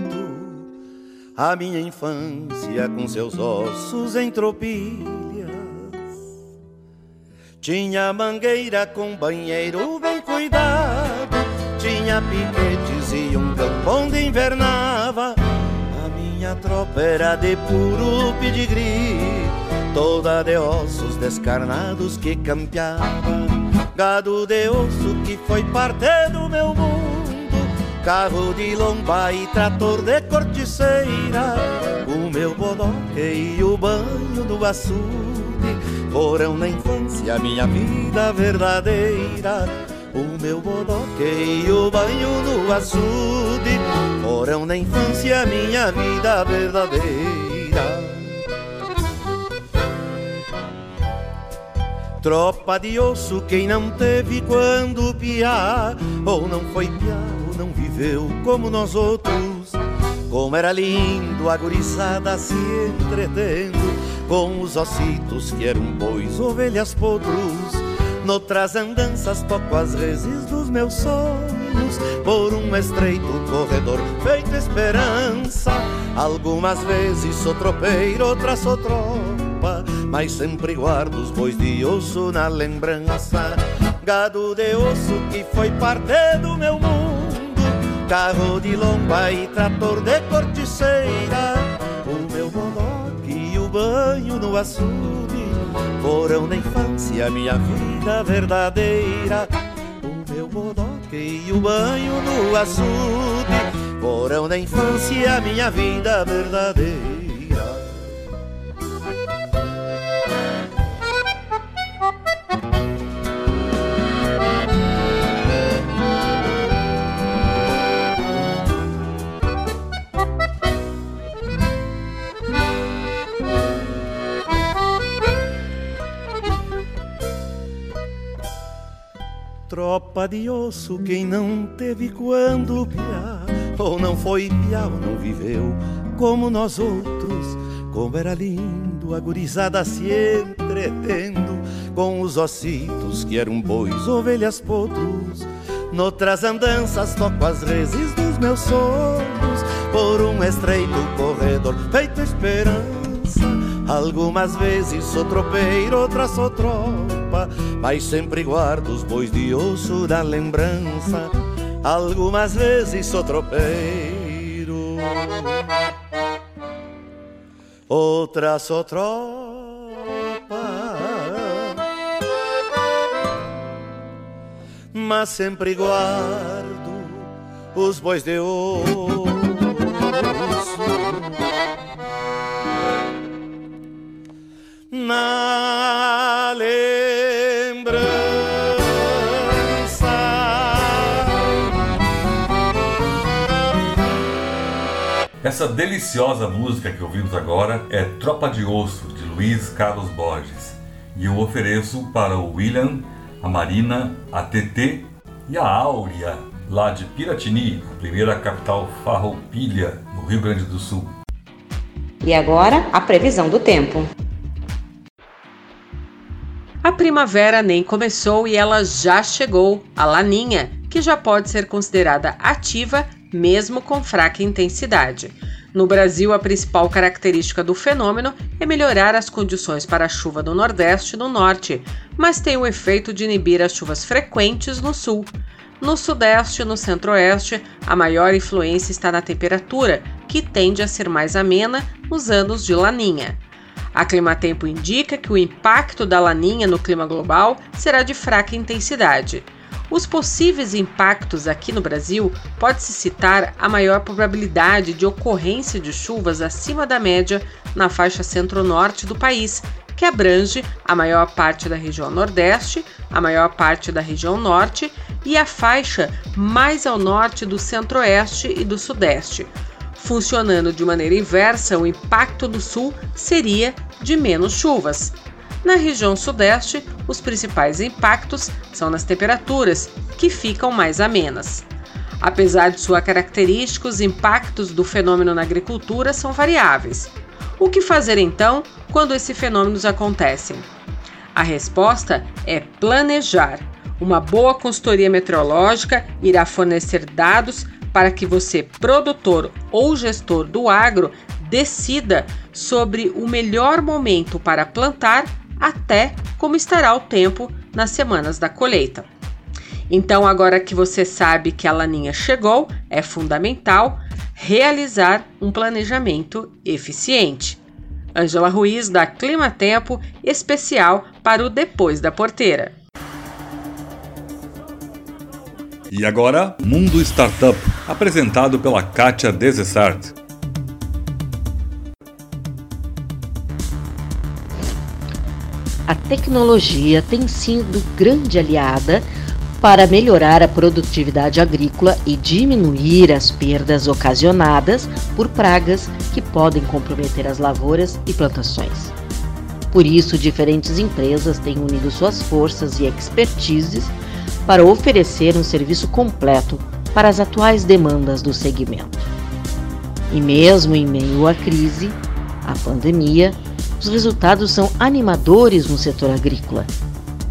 a minha infância com seus ossos em tropilhas. Tinha mangueira com banheiro bem cuidado, tinha piquetes e um campo onde invernava. A minha tropa era de puro pedigree, toda de ossos descarnados que campeava. Gado de osso que foi parte do meu mundo, carro de lomba e trator de corticeira. O meu bodoque e o banho do açude foram na infância minha vida verdadeira. O meu bodoque banho no açude Foram na infância minha vida verdadeira. Tropa de osso quem não teve quando piar Ou não foi piar ou não viveu como nós outros. Como era lindo a gurizada se entretendo Com os ossitos que eram bois, ovelhas, potros Noutras andanças toco as reses dos meus sonhos Por um estreito corredor feito esperança. Algumas vezes sou tropeiro, outras sou tropa Mas sempre guardo os bois de osso na lembrança. Gado de osso que foi parte do meu mundo Carro de lomba e trator de corticeira. O meu bodoque e o banho no açude Foram na infância minha vida verdadeira. O meu bodoque e o banho no açude Foram na infância minha vida verdadeira Tropa de osso, quem não teve quando piar, ou não foi piar, ou não viveu como nós outros. Como era lindo a gurizada se entretendo com os ossitos que eram bois, ovelhas, potros. Noutras andanças toco as reses dos meus sonhos por um estreito corredor feito esperança. Algumas vezes sou tropeiro, outras sou tropa, mas sempre guardo os bois de osso da lembrança. Algumas vezes sou tropeiro, outras sou tropa. Mas sempre guardo os bois de osso na Essa deliciosa música que ouvimos agora é Tropa de Osso, de Luiz Carlos Borges. E eu ofereço para o William, a Marina, a TT e a Áurea, lá de Piratini, a primeira capital farroupilha, no Rio Grande do Sul. E agora, a previsão do tempo. A primavera nem começou e ela já chegou, a laninha, que já pode ser considerada ativa mesmo com fraca intensidade. No Brasil, a principal característica do fenômeno é melhorar as condições para a chuva no Nordeste e no Norte, mas tem o efeito de inibir as chuvas frequentes no Sul. No Sudeste e no Centro-Oeste, a maior influência está na temperatura, que tende a ser mais amena nos anos de laninha. A Climatempo indica que o impacto da laninha no clima global será de fraca intensidade. Os possíveis impactos aqui no Brasil pode-se citar a maior probabilidade de ocorrência de chuvas acima da média na faixa centro-norte do país, que abrange a maior parte da região Nordeste, a maior parte da região Norte e a faixa mais ao norte do Centro-Oeste e do Sudeste. Funcionando de maneira inversa, o impacto do Sul seria de menos chuvas. Na região Sudeste, os principais impactos são nas temperaturas, que ficam mais amenas. Apesar de sua característica, os impactos do fenômeno na agricultura são variáveis. O que fazer então quando esses fenômenos acontecem? A resposta é planejar. Uma boa consultoria meteorológica irá fornecer dados para que você, produtor ou gestor do agro, decida sobre o melhor momento para plantar até como estará o tempo nas semanas da colheita. Então, agora que você sabe que a laninha chegou, é fundamental realizar um planejamento eficiente. Angela Ruiz da Clima Tempo, especial para o Depois da Porteira. E agora, Mundo Startup, apresentado pela Kátia Desessart. A tecnologia tem sido grande aliada para melhorar a produtividade agrícola e diminuir as perdas ocasionadas por pragas que podem comprometer as lavouras e plantações. Por isso, diferentes empresas têm unido suas forças e expertises para oferecer um serviço completo para as atuais demandas do segmento. E mesmo em meio à crise, à pandemia, os resultados são animadores no setor agrícola,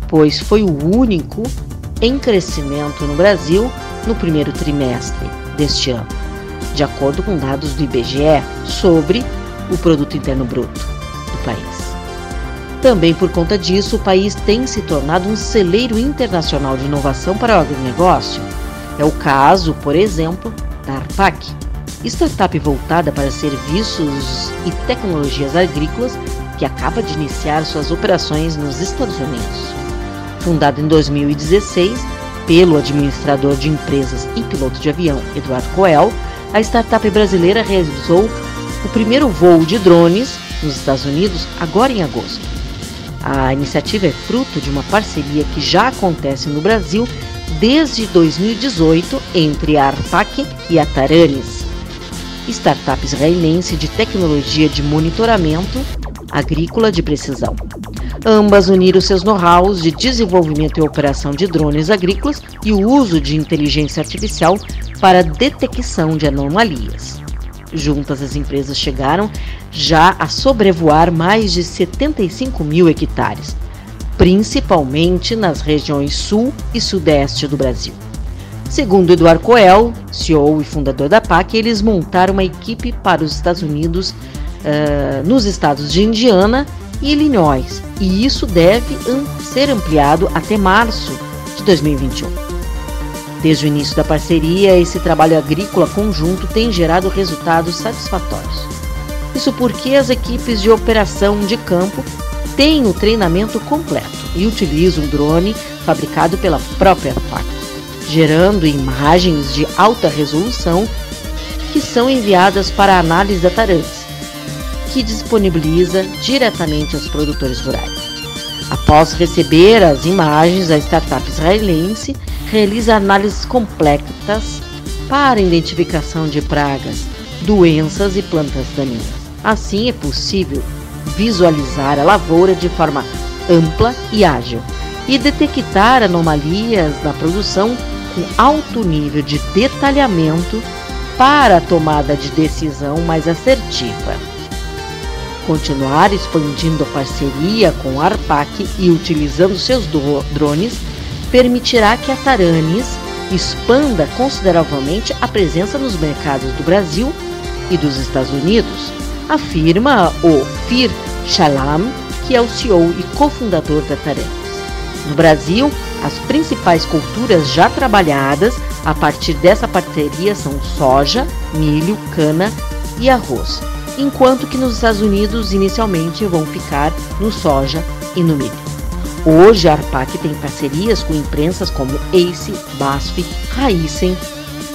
pois foi o único em crescimento no Brasil no primeiro trimestre deste ano, de acordo com dados do IBGE sobre o Produto Interno Bruto do país. Também por conta disso, o país tem se tornado um celeiro internacional de inovação para o agronegócio. É o caso, por exemplo, da ARPAC, startup voltada para serviços e tecnologias agrícolas que acaba de iniciar suas operações nos Estados Unidos. Fundada em 2016 pelo administrador de empresas e piloto de avião Eduardo Coel, a startup brasileira realizou o primeiro voo de drones nos Estados Unidos agora em agosto. A iniciativa é fruto de uma parceria que já acontece no Brasil desde 2018 entre a Arpac e a Taranis, startup israelense de tecnologia de monitoramento agrícola de precisão. Ambas uniram seus know-hows de desenvolvimento e operação de drones agrícolas e o uso de inteligência artificial para detecção de anomalias. Juntas, as empresas chegaram já a sobrevoar mais de 75 mil hectares, principalmente nas regiões sul e sudeste do Brasil. Segundo Eduardo Coel, CEO e fundador da PAC, eles montaram uma equipe para os Estados Unidos uh, nos estados de Indiana e Illinois, e isso deve ser ampliado até março de 2021. Desde o início da parceria, esse trabalho agrícola conjunto tem gerado resultados satisfatórios. Isso porque as equipes de operação de campo têm o treinamento completo e utilizam um drone fabricado pela própria FAC, gerando imagens de alta resolução que são enviadas para análise da Tarantes que disponibiliza diretamente aos produtores rurais. Após receber as imagens, a startup israelense realiza análises complexas para identificação de pragas, doenças e plantas daninhas. Assim é possível visualizar a lavoura de forma ampla e ágil e detectar anomalias na produção com alto nível de detalhamento para a tomada de decisão mais assertiva. Continuar expandindo a parceria com a ARPAC e utilizando seus drones permitirá que a Taranis expanda consideravelmente a presença nos mercados do Brasil e dos Estados Unidos, afirma o Fir Shalam, que é o CEO e cofundador da Taranis. No Brasil, as principais culturas já trabalhadas a partir dessa parceria são soja, milho, cana e arroz, enquanto que nos Estados Unidos inicialmente vão ficar no soja e no milho. Hoje a Arpac tem parcerias com imprensas como Ace, BASF, Raizen,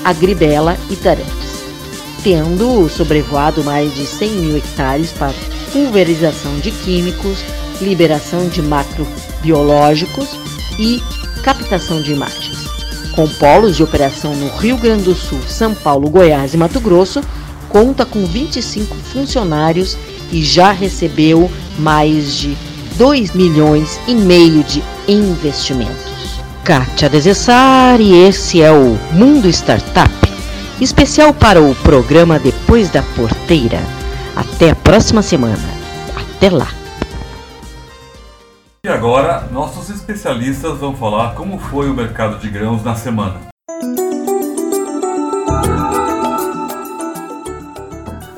Agribela e Tarantes, tendo sobrevoado mais de 100 mil hectares para pulverização de químicos, liberação de macrobiológicos e captação de imagens. Com polos de operação no Rio Grande do Sul, São Paulo, Goiás e Mato Grosso, conta com 25 funcionários e já recebeu mais de 2 milhões e meio de investimentos. Kátia Desessar e esse é o Mundo Startup, especial para o programa Depois da Porteira. Até a próxima semana. Até lá. E agora, nossos especialistas vão falar como foi o mercado de grãos na semana.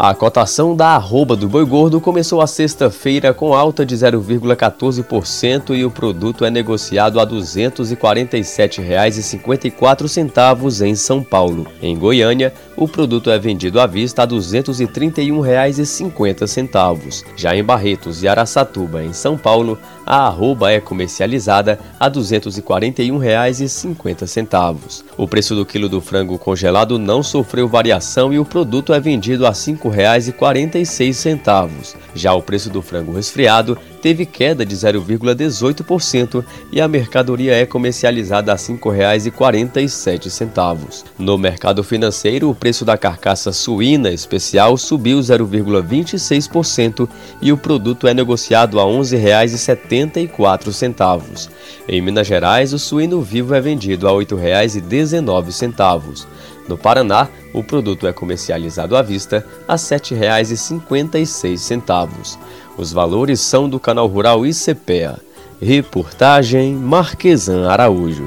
A cotação da arroba do boi gordo começou a sexta-feira com alta de 0,14% e o produto é negociado a R$ 247,54 em São Paulo. Em Goiânia, o produto é vendido à vista a R$ 231,50. Já em Barretos e Araçatuba, em São Paulo, a arroba é comercializada a R$ 241,50. O preço do quilo do frango congelado não sofreu variação e o produto é vendido a R$ 5,46. Já o preço do frango resfriado teve queda de 0,18% e a mercadoria é comercializada a R$ 5,47. No mercado financeiro, o preço da carcaça suína especial subiu 0,26% e o produto é negociado a R$ 11,74. Em Minas Gerais, o suíno vivo é vendido a R$ 8,19. No Paraná, o produto é comercializado à vista a R$ 7,56. Os valores são do canal Rural ICPEA. Reportagem Marquesan Araújo.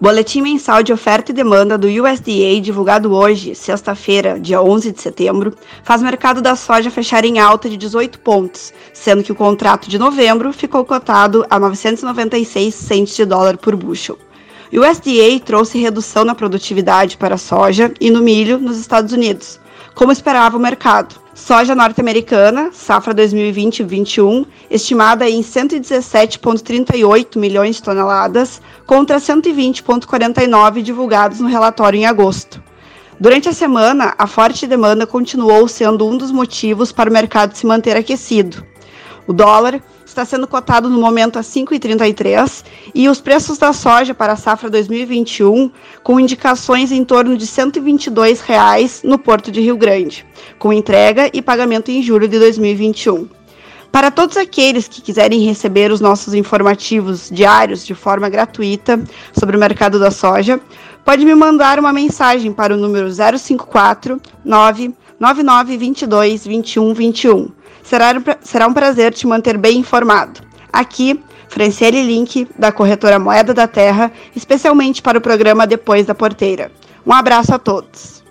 Boletim mensal de oferta e demanda do USDA, divulgado hoje, sexta-feira, dia 11 de setembro, faz o mercado da soja fechar em alta de 18 pontos, sendo que o contrato de novembro ficou cotado a 996 centes de dólar por bushel. O USDA trouxe redução na produtividade para a soja e no milho nos Estados Unidos, como esperava o mercado. Soja norte-americana, safra 2020-21, estimada em 117,38 milhões de toneladas, contra 120,49 divulgados no relatório em agosto. Durante a semana, a forte demanda continuou sendo um dos motivos para o mercado se manter aquecido. O dólar está sendo cotado no momento a 5,33 e os preços da soja para a safra 2021 com indicações em torno de 122 reais no Porto de Rio Grande, com entrega e pagamento em julho de 2021. Para todos aqueles que quiserem receber os nossos informativos diários de forma gratuita sobre o mercado da soja, pode me mandar uma mensagem para o número 054 99922 2121 Será, será um prazer te manter bem informado. Aqui, Franciele Link, da corretora Moeda da Terra, especialmente para o programa Depois da Porteira. Um abraço a todos.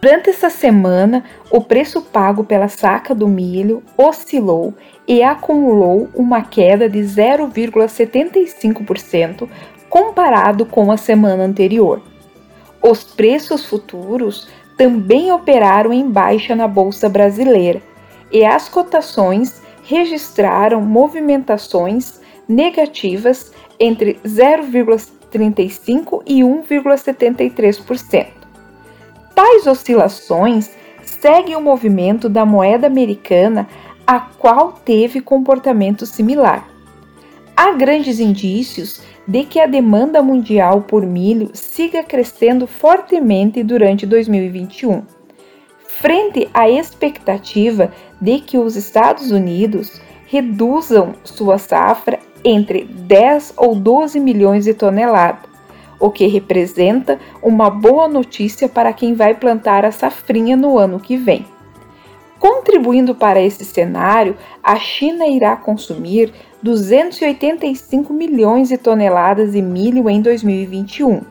Durante essa semana, o preço pago pela saca do milho oscilou e acumulou uma queda de 0,75% comparado com a semana anterior. Os preços futuros também operaram em baixa na bolsa brasileira e as cotações registraram movimentações negativas entre 0,35 e 1,73%. Tais oscilações segue o movimento da moeda americana, a qual teve comportamento similar. Há grandes indícios de que a demanda mundial por milho siga crescendo fortemente durante 2021. Frente à expectativa de que os Estados Unidos reduzam sua safra entre 10 ou 12 milhões de toneladas, o que representa uma boa notícia para quem vai plantar a safrinha no ano que vem. Contribuindo para esse cenário, a China irá consumir 285 milhões de toneladas de milho em 2021.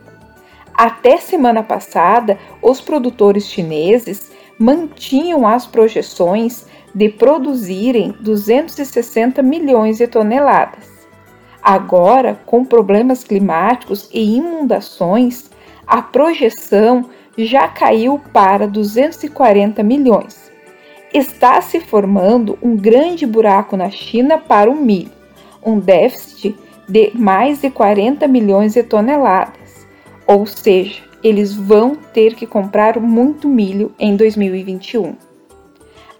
Até semana passada, os produtores chineses mantinham as projeções de produzirem 260 milhões de toneladas. Agora, com problemas climáticos e inundações, a projeção já caiu para 240 milhões. Está se formando um grande buraco na China para o milho, um déficit de mais de 40 milhões de toneladas. Ou seja, eles vão ter que comprar muito milho em 2021.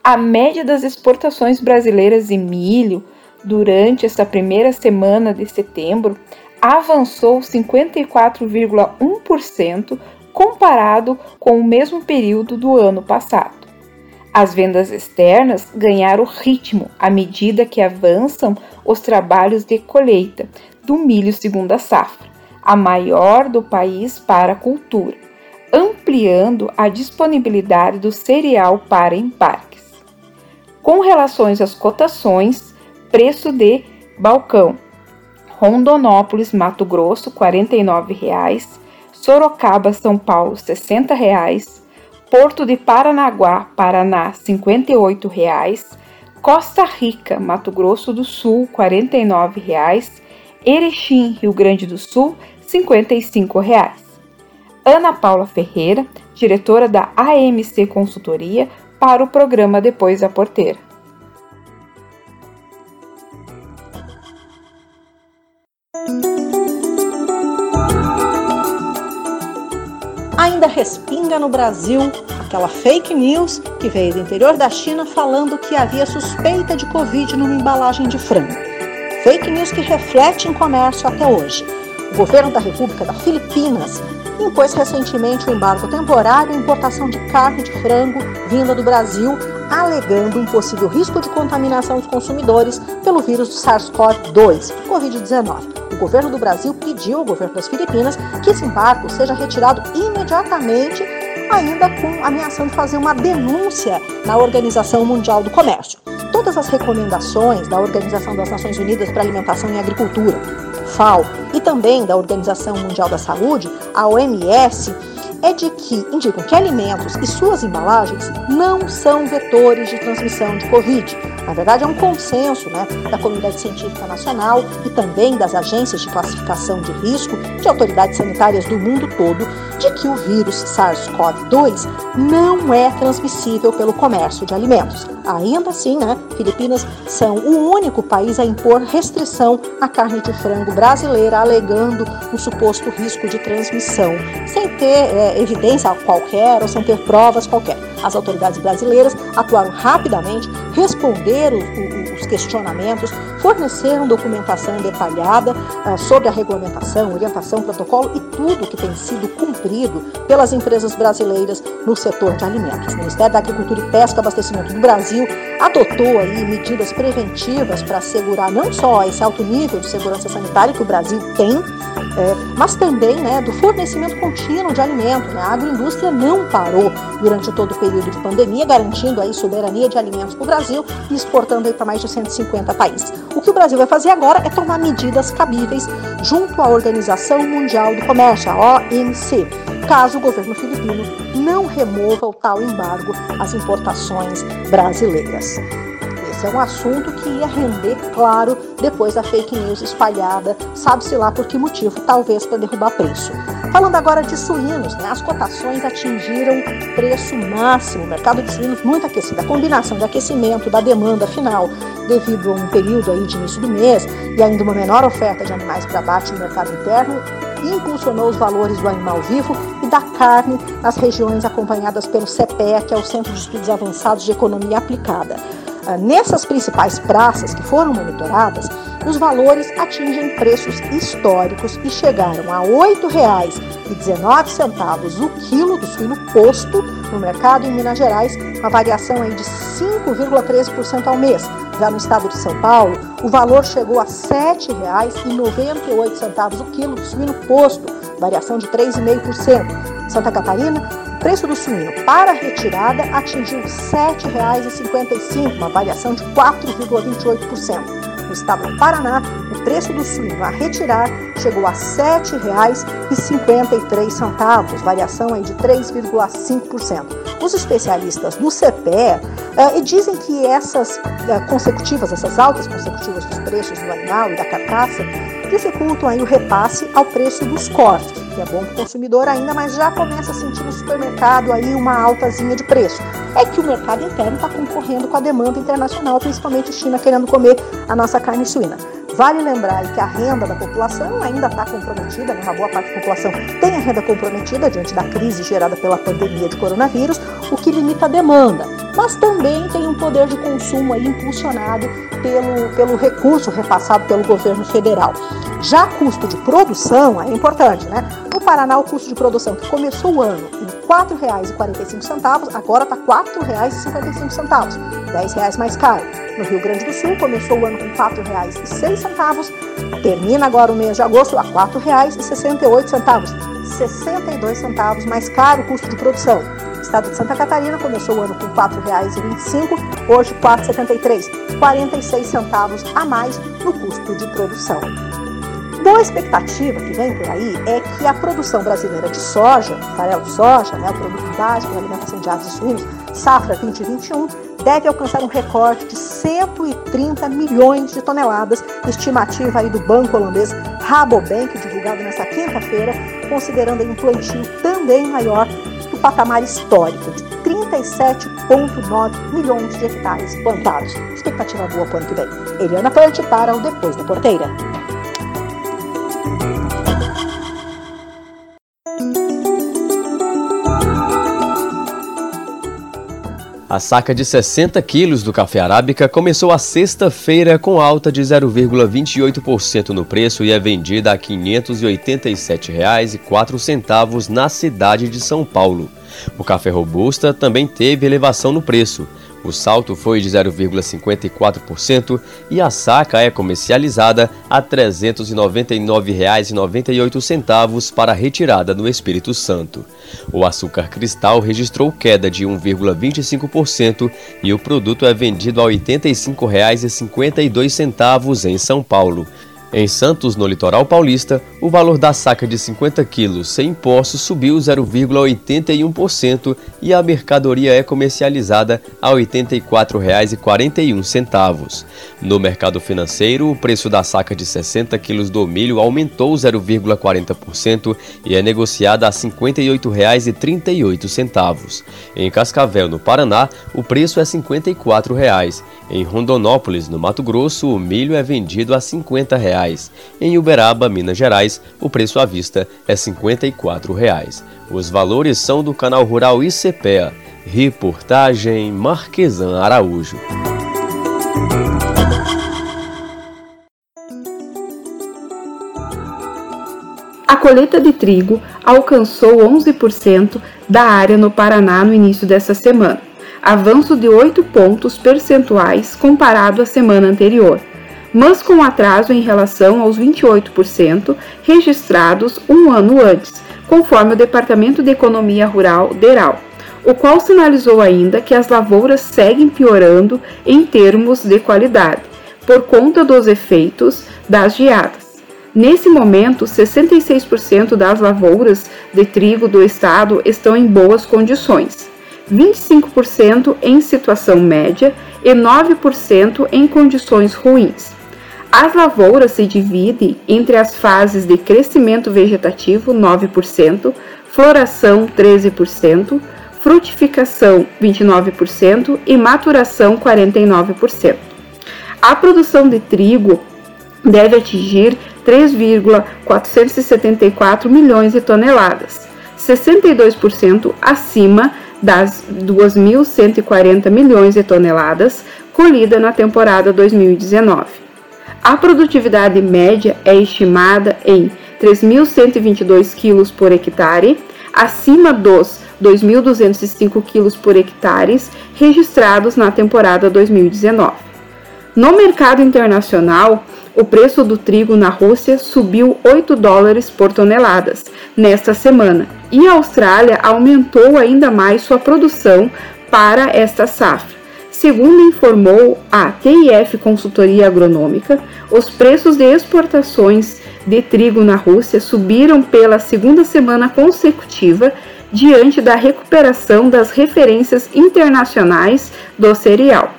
A média das exportações brasileiras de milho durante esta primeira semana de setembro avançou 54,1% comparado com o mesmo período do ano passado. As vendas externas ganharam ritmo à medida que avançam os trabalhos de colheita do milho segunda safra, a maior do país para a cultura, ampliando a disponibilidade do cereal para embarques. Com relações às cotações, preço de balcão. Rondonópolis, Mato Grosso, R$ 49,00. Sorocaba, São Paulo, R$ 60,00. Porto de Paranaguá, Paraná, R$ 58,00. Costa Rica, Mato Grosso do Sul, R$ 49,00. Erechim, Rio Grande do Sul, R$ 55,00. Ana Paula Ferreira, diretora da AMC Consultoria, para o programa Depois da Porteira. Ainda respinga no Brasil aquela fake news que veio do interior da China falando que havia suspeita de Covid numa embalagem de frango. Fake news que reflete em comércio até hoje. O governo da República das Filipinas impôs recentemente o um embargo temporário à importação de carne de frango vinda do Brasil, alegando um possível risco de contaminação dos consumidores pelo vírus do SARS-CoV-2, Covid-19 o governo do Brasil pediu ao governo das Filipinas que esse embargo seja retirado imediatamente, ainda com ameaçando fazer uma denúncia na Organização Mundial do Comércio. Todas as recomendações da Organização das Nações Unidas para Alimentação e Agricultura, FAO, e também da Organização Mundial da Saúde, a OMS, é de que indicam que alimentos e suas embalagens não são vetores de transmissão de Covid. Na verdade, é um consenso né, da comunidade científica nacional e também das agências de classificação de risco de autoridades sanitárias do mundo todo de que o vírus SARS-CoV-2 não é transmissível pelo comércio de alimentos. Ainda assim, né, Filipinas são o único país a impor restrição à carne de frango brasileira, alegando um suposto risco de transmissão, sem ter é, evidência qualquer ou sem ter provas qualquer. As autoridades brasileiras atuaram rapidamente, responderam os questionamentos, forneceram documentação detalhada uh, sobre a regulamentação, orientação, protocolo e tudo que tem sido cumprido pelas empresas brasileiras no setor de alimentos. O Ministério da Agricultura e Pesca e Abastecimento do Brasil adotou aí medidas preventivas para assegurar não só esse alto nível de segurança sanitária que o Brasil tem, é, mas também né, do fornecimento contínuo de alimentos. Né? A agroindústria não parou durante todo o período de pandemia, garantindo aí soberania de alimentos para o Brasil e exportando para mais de 150 países. O que o Brasil vai fazer agora é tomar medidas cabíveis junto à Organização Mundial do Comércio, a OMC, caso o governo filipino não remova o tal embargo às importações brasileiras. Esse é um assunto que ia render, claro, depois da fake news espalhada, sabe-se lá por que motivo, talvez para derrubar preço. Falando agora de suínos, né, as cotações atingiram preço máximo, o mercado de suínos muito aquecido. A combinação de aquecimento da demanda final, devido a um período aí de início do mês e ainda uma menor oferta de animais para abate no mercado interno, impulsionou os valores do animal vivo e da carne nas regiões acompanhadas pelo CPE, que é o Centro de Estudos Avançados de Economia Aplicada. Ah, nessas principais praças que foram monitoradas, os valores atingem preços históricos e chegaram a R$ 8,19 o quilo do suíno posto no mercado em Minas Gerais, uma variação aí de 5,13% ao mês. Já no estado de São Paulo, o valor chegou a R$ 7,98 o quilo do suíno posto, variação de 3,5%. Santa Catarina, o preço do suíno para retirada atingiu R$ 7,55, uma variação de 4,28%. No estado do Paraná, o preço do suíno a retirar chegou a R$ 7,53, variação aí de 3,5%. Os especialistas do CPE eh, dizem que essas eh, consecutivas, essas altas consecutivas dos preços do animal e da carcaça dificultam aí o repasse ao preço dos cortes que é bom para o consumidor ainda, mas já começa a sentir no supermercado aí uma altazinha de preço. É que o mercado interno está concorrendo com a demanda internacional, principalmente China querendo comer a nossa carne suína. Vale lembrar que a renda da população ainda está comprometida, né? uma boa parte da população tem a renda comprometida diante da crise gerada pela pandemia de coronavírus, o que limita a demanda, mas também tem um poder de consumo aí impulsionado pelo, pelo recurso repassado pelo governo federal. Já custo de produção é importante, né? Paraná, o custo de produção que começou o ano em R$ 4,45, agora está R$ 4,55, R$ 10 mais caro. No Rio Grande do Sul, começou o ano com R$ 4,06, termina agora o mês de agosto a R$ 4,68, 62 centavos mais caro o custo de produção. Estado de Santa Catarina começou o ano com R$ 4,25, hoje R$ 4,73, 46 centavos a mais no custo de produção. Boa expectativa que vem por aí é que a produção brasileira de soja, farelo soja, né, o produto básico da alimentação de aves e suínos, safra 2021, deve alcançar um recorde de 130 milhões de toneladas, estimativa aí do banco holandês Rabobank, divulgado nesta quinta-feira, considerando um plantio também maior do patamar histórico de 37,9 milhões de hectares plantados. Expectativa boa para o ano que vem. Eliana Pante para o Depois da Porteira. A saca de 60 quilos do café arábica começou a sexta-feira com alta de 0,28% no preço e é vendida a R$ 587,04 na cidade de São Paulo. O café robusta também teve elevação no preço. O salto foi de 0,54% e a saca é comercializada a R$ 399,98 para retirada no Espírito Santo. O açúcar cristal registrou queda de 1,25% e o produto é vendido a R$ 85,52 em São Paulo. Em Santos, no litoral paulista, o valor da saca de 50 quilos sem impostos subiu 0,81% e a mercadoria é comercializada a R$ 84,41. No mercado financeiro, o preço da saca de 60 quilos do milho aumentou 0,40% e é negociada a R$ 58,38. Em Cascavel, no Paraná, o preço é 54 reais. Em Rondonópolis, no Mato Grosso, o milho é vendido a R$ 50. Reais. Em Uberaba, Minas Gerais, o preço à vista é 54 reais. Os valores são do canal Rural ICPEA. Reportagem Marquesan Araújo. A colheita de trigo alcançou 11% da área no Paraná no início dessa semana avanço de 8 pontos percentuais comparado à semana anterior, mas com atraso em relação aos 28% registrados um ano antes, conforme o Departamento de Economia Rural DERAL, o qual sinalizou ainda que as lavouras seguem piorando em termos de qualidade, por conta dos efeitos das geadas. Nesse momento, 66% das lavouras de trigo do estado estão em boas condições. 25% em situação média e 9% em condições ruins. As lavouras se dividem entre as fases de crescimento vegetativo, 9%, floração, 13%, frutificação, 29% e maturação, 49%. A produção de trigo deve atingir 3,474 milhões de toneladas, 62% acima das 2.140 milhões de toneladas colhida na temporada 2019. A produtividade média é estimada em 3.122 quilos por hectare, acima dos 2.205 quilos por hectare registrados na temporada 2019. No mercado internacional, o preço do trigo na Rússia subiu 8 dólares por toneladas nesta semana e a Austrália aumentou ainda mais sua produção para esta safra. Segundo informou a TIF Consultoria Agronômica, os preços de exportações de trigo na Rússia subiram pela segunda semana consecutiva diante da recuperação das referências internacionais do cereal.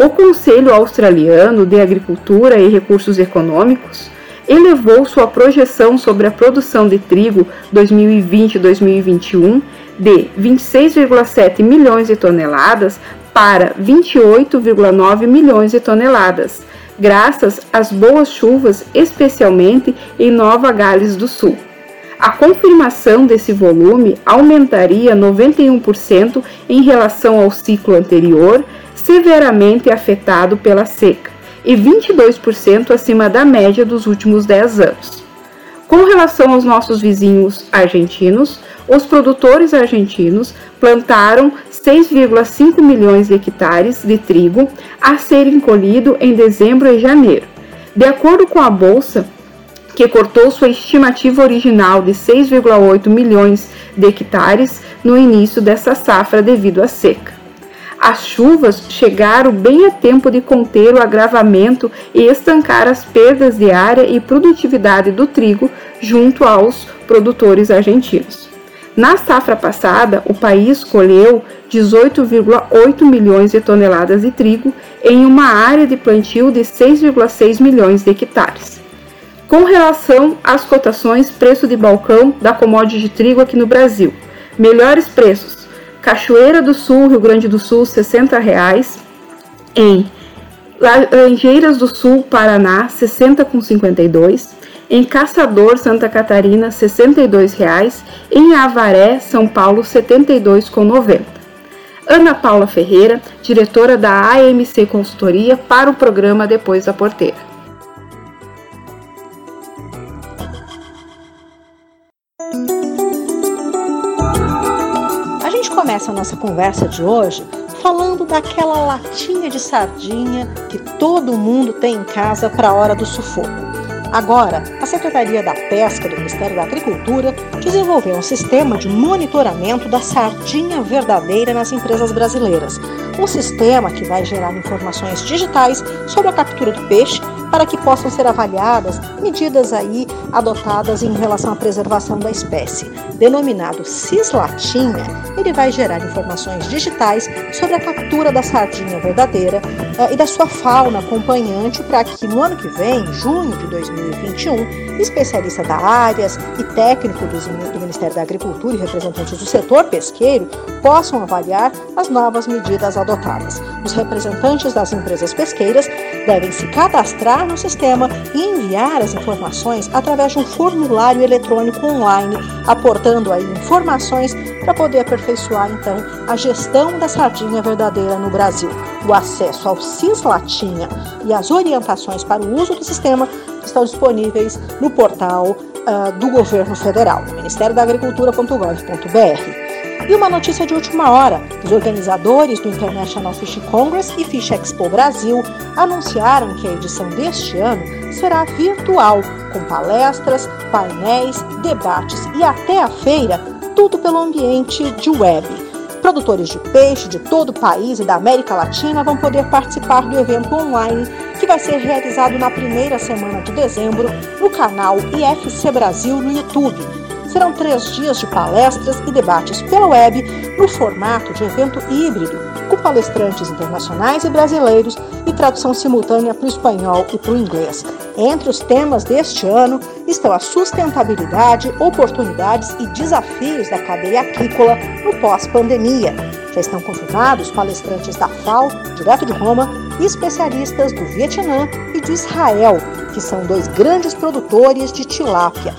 O Conselho Australiano de Agricultura e Recursos Econômicos elevou sua projeção sobre a produção de trigo 2020-2021 de 26,7 milhões de toneladas para 28,9 milhões de toneladas, graças às boas chuvas, especialmente em Nova Gales do Sul. A confirmação desse volume aumentaria 91% em relação ao ciclo anterior severamente afetado pela seca e 22% acima da média dos últimos 10 anos. Com relação aos nossos vizinhos argentinos, os produtores argentinos plantaram 6,5 milhões de hectares de trigo a serem colhido em dezembro e janeiro. De acordo com a bolsa, que cortou sua estimativa original de 6,8 milhões de hectares no início dessa safra devido à seca. As chuvas chegaram bem a tempo de conter o agravamento e estancar as perdas de área e produtividade do trigo junto aos produtores argentinos. Na safra passada, o país colheu 18,8 milhões de toneladas de trigo em uma área de plantio de 6,6 milhões de hectares. Com relação às cotações preço de balcão da commodity de trigo aqui no Brasil, melhores preços Cachoeira do Sul, Rio Grande do Sul, R$ 60,00. Em Laranjeiras do Sul, Paraná, R$ 60,52. Em Caçador, Santa Catarina, R$ 62,00. Em Avaré, São Paulo, R$ 72,90. Ana Paula Ferreira, diretora da AMC Consultoria, para o programa Depois da Porteira. começa a nossa conversa de hoje falando daquela latinha de sardinha que todo mundo tem em casa para a hora do sufoco. Agora, a Secretaria da Pesca do Ministério da Agricultura desenvolveu um sistema de monitoramento da sardinha verdadeira nas empresas brasileiras. Um sistema que vai gerar informações digitais sobre a captura do peixe para que possam ser avaliadas medidas aí adotadas em relação à preservação da espécie. Denominado Cislatinha, ele vai gerar informações digitais sobre a captura da sardinha verdadeira uh, e da sua fauna acompanhante para que no ano que vem, junho de 2021, especialistas da áreas e técnicos do Ministério da Agricultura e representantes do setor pesqueiro possam avaliar as novas medidas adotadas. Os representantes das empresas pesqueiras devem se cadastrar no sistema e enviar as informações através de um formulário eletrônico online, aportando aí informações para poder aperfeiçoar então a gestão da sardinha verdadeira no Brasil. O acesso ao Cislatinha e as orientações para o uso do sistema estão disponíveis no portal uh, do governo federal, Ministério da Agricultura.gov.br. E uma notícia de última hora: os organizadores do International Fish Congress e Fish Expo Brasil anunciaram que a edição deste ano será virtual, com palestras, painéis, debates e até a feira, tudo pelo ambiente de web. Produtores de peixe de todo o país e da América Latina vão poder participar do evento online, que vai ser realizado na primeira semana de dezembro no canal IFC Brasil no YouTube serão três dias de palestras e debates pela web no formato de evento híbrido, com palestrantes internacionais e brasileiros e tradução simultânea para o espanhol e para o inglês. Entre os temas deste ano estão a sustentabilidade, oportunidades e desafios da cadeia aquícola no pós-pandemia. Já estão confirmados palestrantes da FAO, direto de Roma, e especialistas do Vietnã e de Israel, que são dois grandes produtores de tilápia.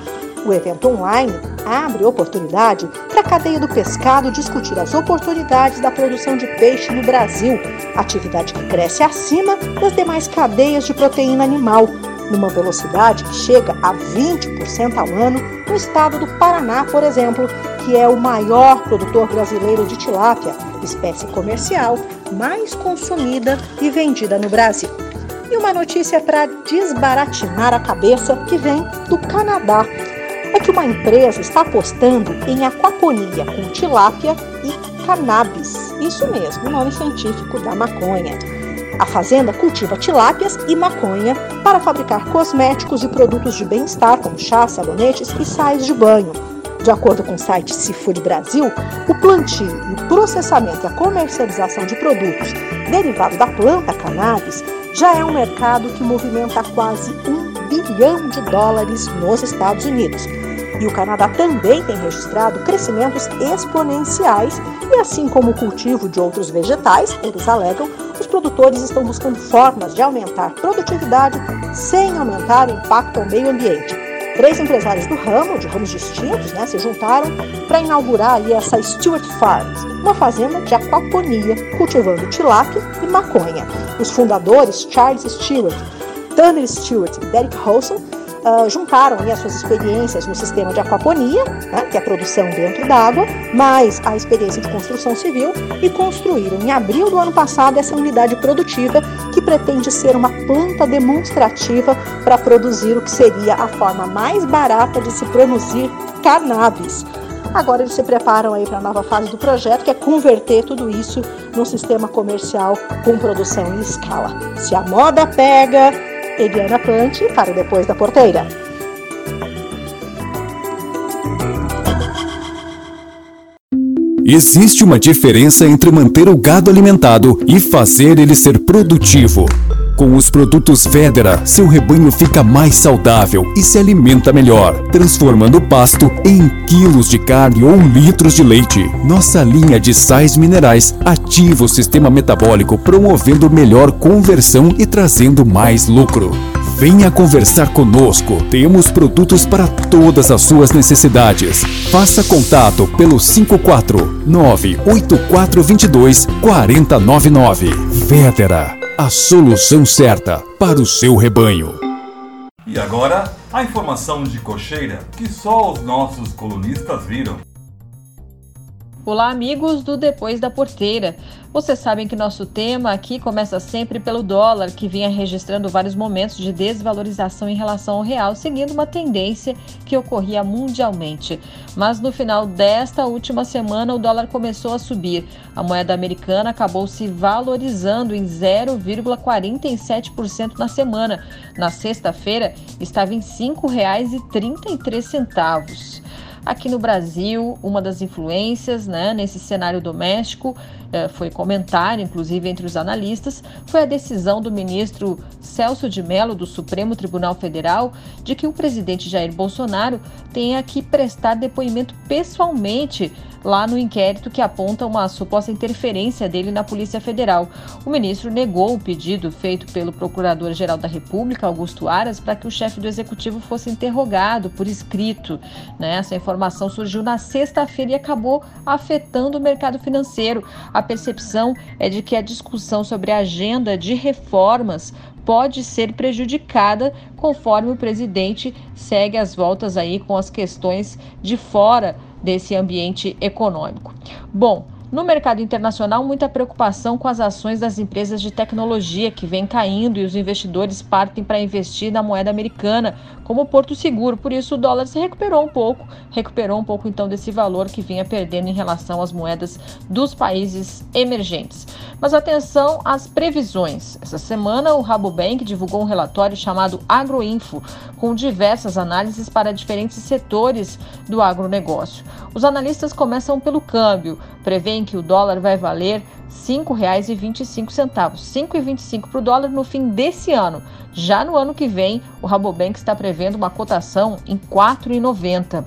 O evento online abre oportunidade para a cadeia do pescado discutir as oportunidades da produção de peixe no Brasil, atividade que cresce acima das demais cadeias de proteína animal, numa velocidade que chega a 20% ao ano no estado do Paraná, por exemplo, que é o maior produtor brasileiro de tilápia, espécie comercial mais consumida e vendida no Brasil. E uma notícia para desbaratinar a cabeça que vem do Canadá. É que uma empresa está apostando em aquaponia com tilápia e cannabis. Isso mesmo, o nome científico da maconha. A fazenda cultiva tilápias e maconha para fabricar cosméticos e produtos de bem-estar, como chá, sabonetes e sais de banho. De acordo com o site Seafood Brasil, o plantio o processamento e a comercialização de produtos derivados da planta cannabis já é um mercado que movimenta quase um bilhão de dólares nos Estados Unidos. E o Canadá também tem registrado crescimentos exponenciais, e assim como o cultivo de outros vegetais, eles alegam, os produtores estão buscando formas de aumentar produtividade sem aumentar o impacto ao meio ambiente. Três empresários do ramo, de ramos distintos, né, se juntaram para inaugurar ali essa Stewart Farms, uma fazenda de aquaponia, cultivando tilápia e maconha. Os fundadores, Charles Stewart, Tanner Stewart e Derek Holson, uh, juntaram as suas experiências no sistema de aquaponia, né, que é a produção dentro d'água, mais a experiência de construção civil e construíram em abril do ano passado essa unidade produtiva que pretende ser uma planta demonstrativa para produzir o que seria a forma mais barata de se produzir cannabis. Agora eles se preparam aí para a nova fase do projeto, que é converter tudo isso num sistema comercial com produção em escala. Se a moda pega, Eliana Plante para Depois da Porteira. Existe uma diferença entre manter o gado alimentado e fazer ele ser produtivo. Com os produtos Federa, seu rebanho fica mais saudável e se alimenta melhor, transformando o pasto em quilos de carne ou litros de leite. Nossa linha de sais minerais ativa o sistema metabólico, promovendo melhor conversão e trazendo mais lucro. Venha conversar conosco. Temos produtos para todas as suas necessidades. Faça contato pelo 549 8422 4099. Vedera a solução certa para o seu rebanho. E agora, a informação de cocheira que só os nossos colunistas viram. Olá, amigos do Depois da Porteira. Vocês sabem que nosso tema aqui começa sempre pelo dólar, que vinha registrando vários momentos de desvalorização em relação ao real, seguindo uma tendência que ocorria mundialmente. Mas no final desta última semana, o dólar começou a subir. A moeda americana acabou se valorizando em 0,47% na semana. Na sexta-feira, estava em R$ 5,33. Aqui no Brasil, uma das influências né, nesse cenário doméstico foi comentário, inclusive entre os analistas, foi a decisão do ministro Celso de Mello do Supremo Tribunal Federal de que o presidente Jair Bolsonaro tenha que prestar depoimento pessoalmente lá no inquérito que aponta uma suposta interferência dele na Polícia Federal. O ministro negou o pedido feito pelo Procurador-Geral da República, Augusto Aras, para que o chefe do executivo fosse interrogado por escrito. Né? Essa informação surgiu na sexta-feira e acabou afetando o mercado financeiro. A percepção é de que a discussão sobre a agenda de reformas pode ser prejudicada conforme o presidente segue as voltas aí com as questões de fora desse ambiente econômico. Bom, no mercado internacional, muita preocupação com as ações das empresas de tecnologia que vem caindo e os investidores partem para investir na moeda americana como Porto Seguro. Por isso, o dólar se recuperou um pouco, recuperou um pouco então desse valor que vinha perdendo em relação às moedas dos países emergentes. Mas atenção às previsões. Essa semana, o Rabobank divulgou um relatório chamado Agroinfo, com diversas análises para diferentes setores do agronegócio. Os analistas começam pelo câmbio, prevêem que o dólar vai valer R$ 5,25. R$ 5,25 para o dólar no fim desse ano. Já no ano que vem, o Rabobank está prevendo uma cotação em R$ 4,90.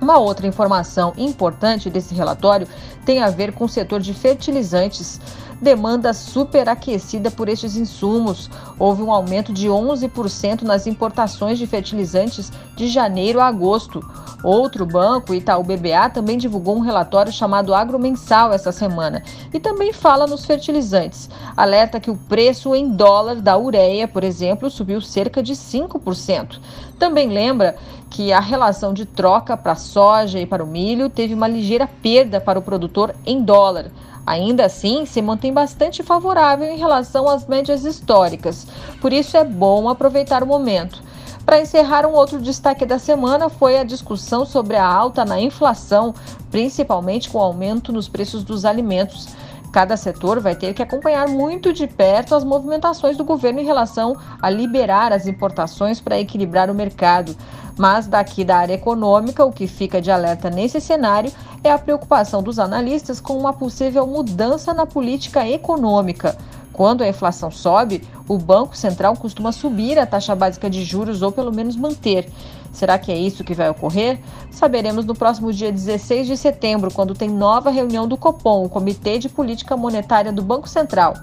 Uma outra informação importante desse relatório tem a ver com o setor de fertilizantes demanda superaquecida por estes insumos. Houve um aumento de 11% nas importações de fertilizantes de janeiro a agosto. Outro banco, Itaú BBA, também divulgou um relatório chamado Agromensal essa semana e também fala nos fertilizantes. Alerta que o preço em dólar da ureia, por exemplo, subiu cerca de 5%. Também lembra que a relação de troca para a soja e para o milho teve uma ligeira perda para o produtor em dólar. Ainda assim, se mantém bastante favorável em relação às médias históricas, por isso é bom aproveitar o momento. Para encerrar, um outro destaque da semana foi a discussão sobre a alta na inflação, principalmente com o aumento nos preços dos alimentos. Cada setor vai ter que acompanhar muito de perto as movimentações do governo em relação a liberar as importações para equilibrar o mercado. Mas daqui da área econômica, o que fica de alerta nesse cenário é a preocupação dos analistas com uma possível mudança na política econômica. Quando a inflação sobe, o Banco Central costuma subir a taxa básica de juros ou pelo menos manter. Será que é isso que vai ocorrer? Saberemos no próximo dia 16 de setembro, quando tem nova reunião do Copom, o Comitê de Política Monetária do Banco Central.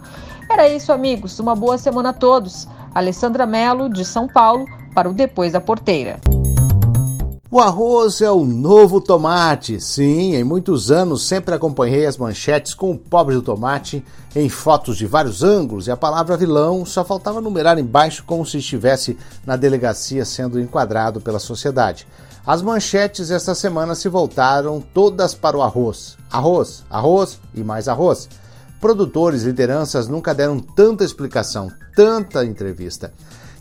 Era isso, amigos. Uma boa semana a todos. Alessandra Mello, de São Paulo, para o Depois da Porteira. O arroz é o novo tomate. Sim, em muitos anos sempre acompanhei as manchetes com o pobre do tomate em fotos de vários ângulos e a palavra vilão só faltava numerar embaixo como se estivesse na delegacia sendo enquadrado pela sociedade. As manchetes esta semana se voltaram todas para o arroz. Arroz, arroz e mais arroz. Produtores, lideranças nunca deram tanta explicação, tanta entrevista.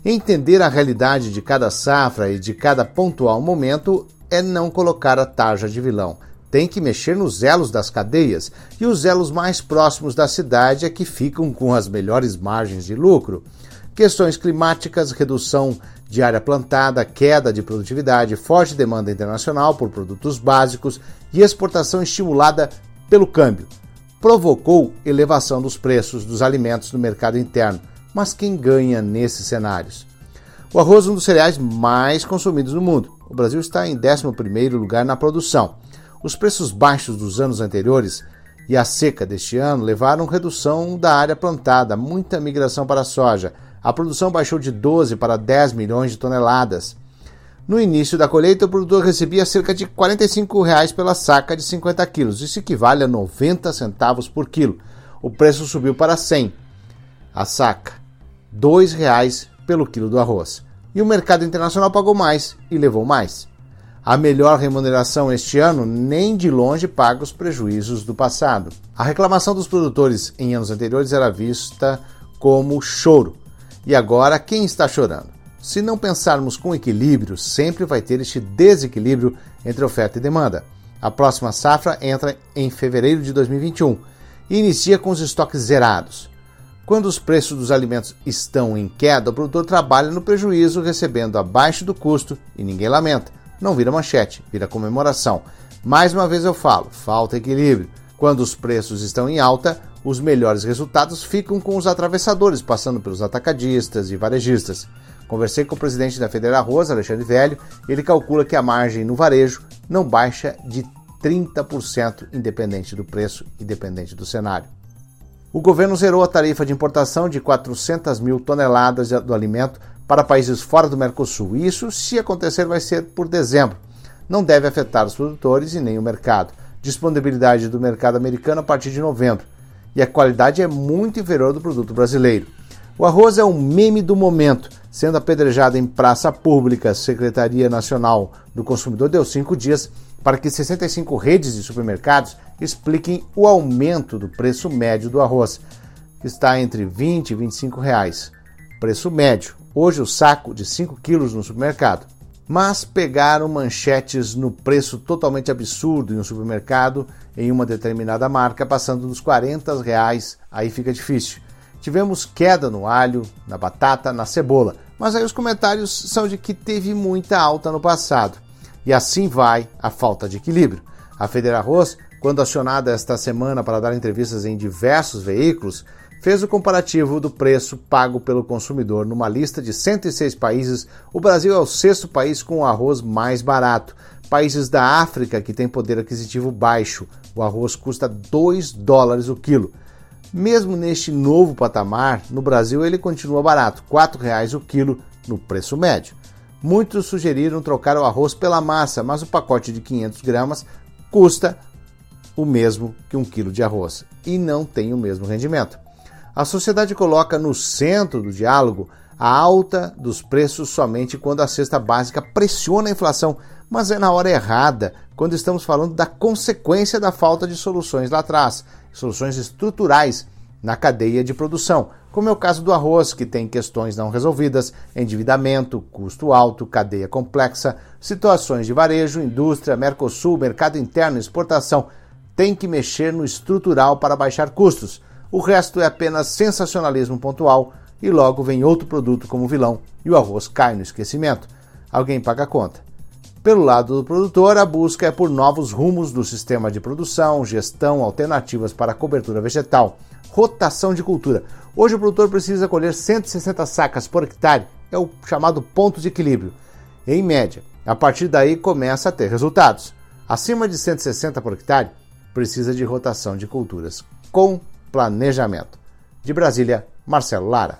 Entender a realidade de cada safra e de cada pontual momento é não colocar a tarja de vilão. Tem que mexer nos elos das cadeias, e os elos mais próximos da cidade é que ficam com as melhores margens de lucro. Questões climáticas, redução de área plantada, queda de produtividade, forte demanda internacional por produtos básicos e exportação estimulada pelo câmbio provocou elevação dos preços dos alimentos no mercado interno mas quem ganha nesses cenários? O arroz é um dos cereais mais consumidos no mundo. O Brasil está em 11º lugar na produção. Os preços baixos dos anos anteriores e a seca deste ano levaram redução da área plantada, muita migração para a soja. A produção baixou de 12 para 10 milhões de toneladas. No início da colheita, o produtor recebia cerca de 45 reais pela saca de 50 quilos. Isso equivale a 90 centavos por quilo. O preço subiu para 100 a saca. R$ reais pelo quilo do arroz. E o mercado internacional pagou mais e levou mais. A melhor remuneração este ano nem de longe paga os prejuízos do passado. A reclamação dos produtores em anos anteriores era vista como choro. E agora quem está chorando? Se não pensarmos com equilíbrio, sempre vai ter este desequilíbrio entre oferta e demanda. A próxima safra entra em fevereiro de 2021 e inicia com os estoques zerados. Quando os preços dos alimentos estão em queda, o produtor trabalha no prejuízo, recebendo abaixo do custo e ninguém lamenta. Não vira manchete, vira comemoração. Mais uma vez eu falo, falta equilíbrio. Quando os preços estão em alta, os melhores resultados ficam com os atravessadores, passando pelos atacadistas e varejistas. Conversei com o presidente da Federal Arroz, Alexandre Velho, ele calcula que a margem no varejo não baixa de 30%, independente do preço, independente do cenário. O governo zerou a tarifa de importação de 400 mil toneladas do alimento para países fora do Mercosul. Isso, se acontecer, vai ser por dezembro. Não deve afetar os produtores e nem o mercado. Disponibilidade do mercado americano a partir de novembro. E a qualidade é muito inferior do produto brasileiro. O arroz é um meme do momento, sendo apedrejado em praça pública. Secretaria Nacional do Consumidor deu cinco dias para que 65 redes de supermercados expliquem o aumento do preço médio do arroz, que está entre 20 e 25 reais. Preço médio. Hoje o saco de 5 quilos no supermercado. Mas pegaram manchetes no preço totalmente absurdo em um supermercado em uma determinada marca, passando dos 40 reais, aí fica difícil. Tivemos queda no alho, na batata, na cebola, mas aí os comentários são de que teve muita alta no passado. E assim vai a falta de equilíbrio. A Federal Arroz, quando acionada esta semana para dar entrevistas em diversos veículos, fez o comparativo do preço pago pelo consumidor numa lista de 106 países. O Brasil é o sexto país com o arroz mais barato. países da África que têm poder aquisitivo baixo. O arroz custa 2 dólares o quilo. Mesmo neste novo patamar, no Brasil ele continua barato, R$ 4,00 o quilo no preço médio. Muitos sugeriram trocar o arroz pela massa, mas o pacote de 500 gramas custa o mesmo que um quilo de arroz e não tem o mesmo rendimento. A sociedade coloca no centro do diálogo a alta dos preços somente quando a cesta básica pressiona a inflação, mas é na hora errada, quando estamos falando da consequência da falta de soluções lá atrás, soluções estruturais na cadeia de produção, como é o caso do arroz, que tem questões não resolvidas, endividamento, custo alto, cadeia complexa, situações de varejo, indústria, Mercosul, mercado interno, exportação. Tem que mexer no estrutural para baixar custos. O resto é apenas sensacionalismo pontual e logo vem outro produto como vilão e o arroz cai no esquecimento. Alguém paga a conta. Pelo lado do produtor, a busca é por novos rumos do sistema de produção, gestão, alternativas para cobertura vegetal, rotação de cultura. Hoje o produtor precisa colher 160 sacas por hectare, é o chamado ponto de equilíbrio. Em média, a partir daí começa a ter resultados. Acima de 160 por hectare, precisa de rotação de culturas com planejamento. De Brasília, Marcelo Lara.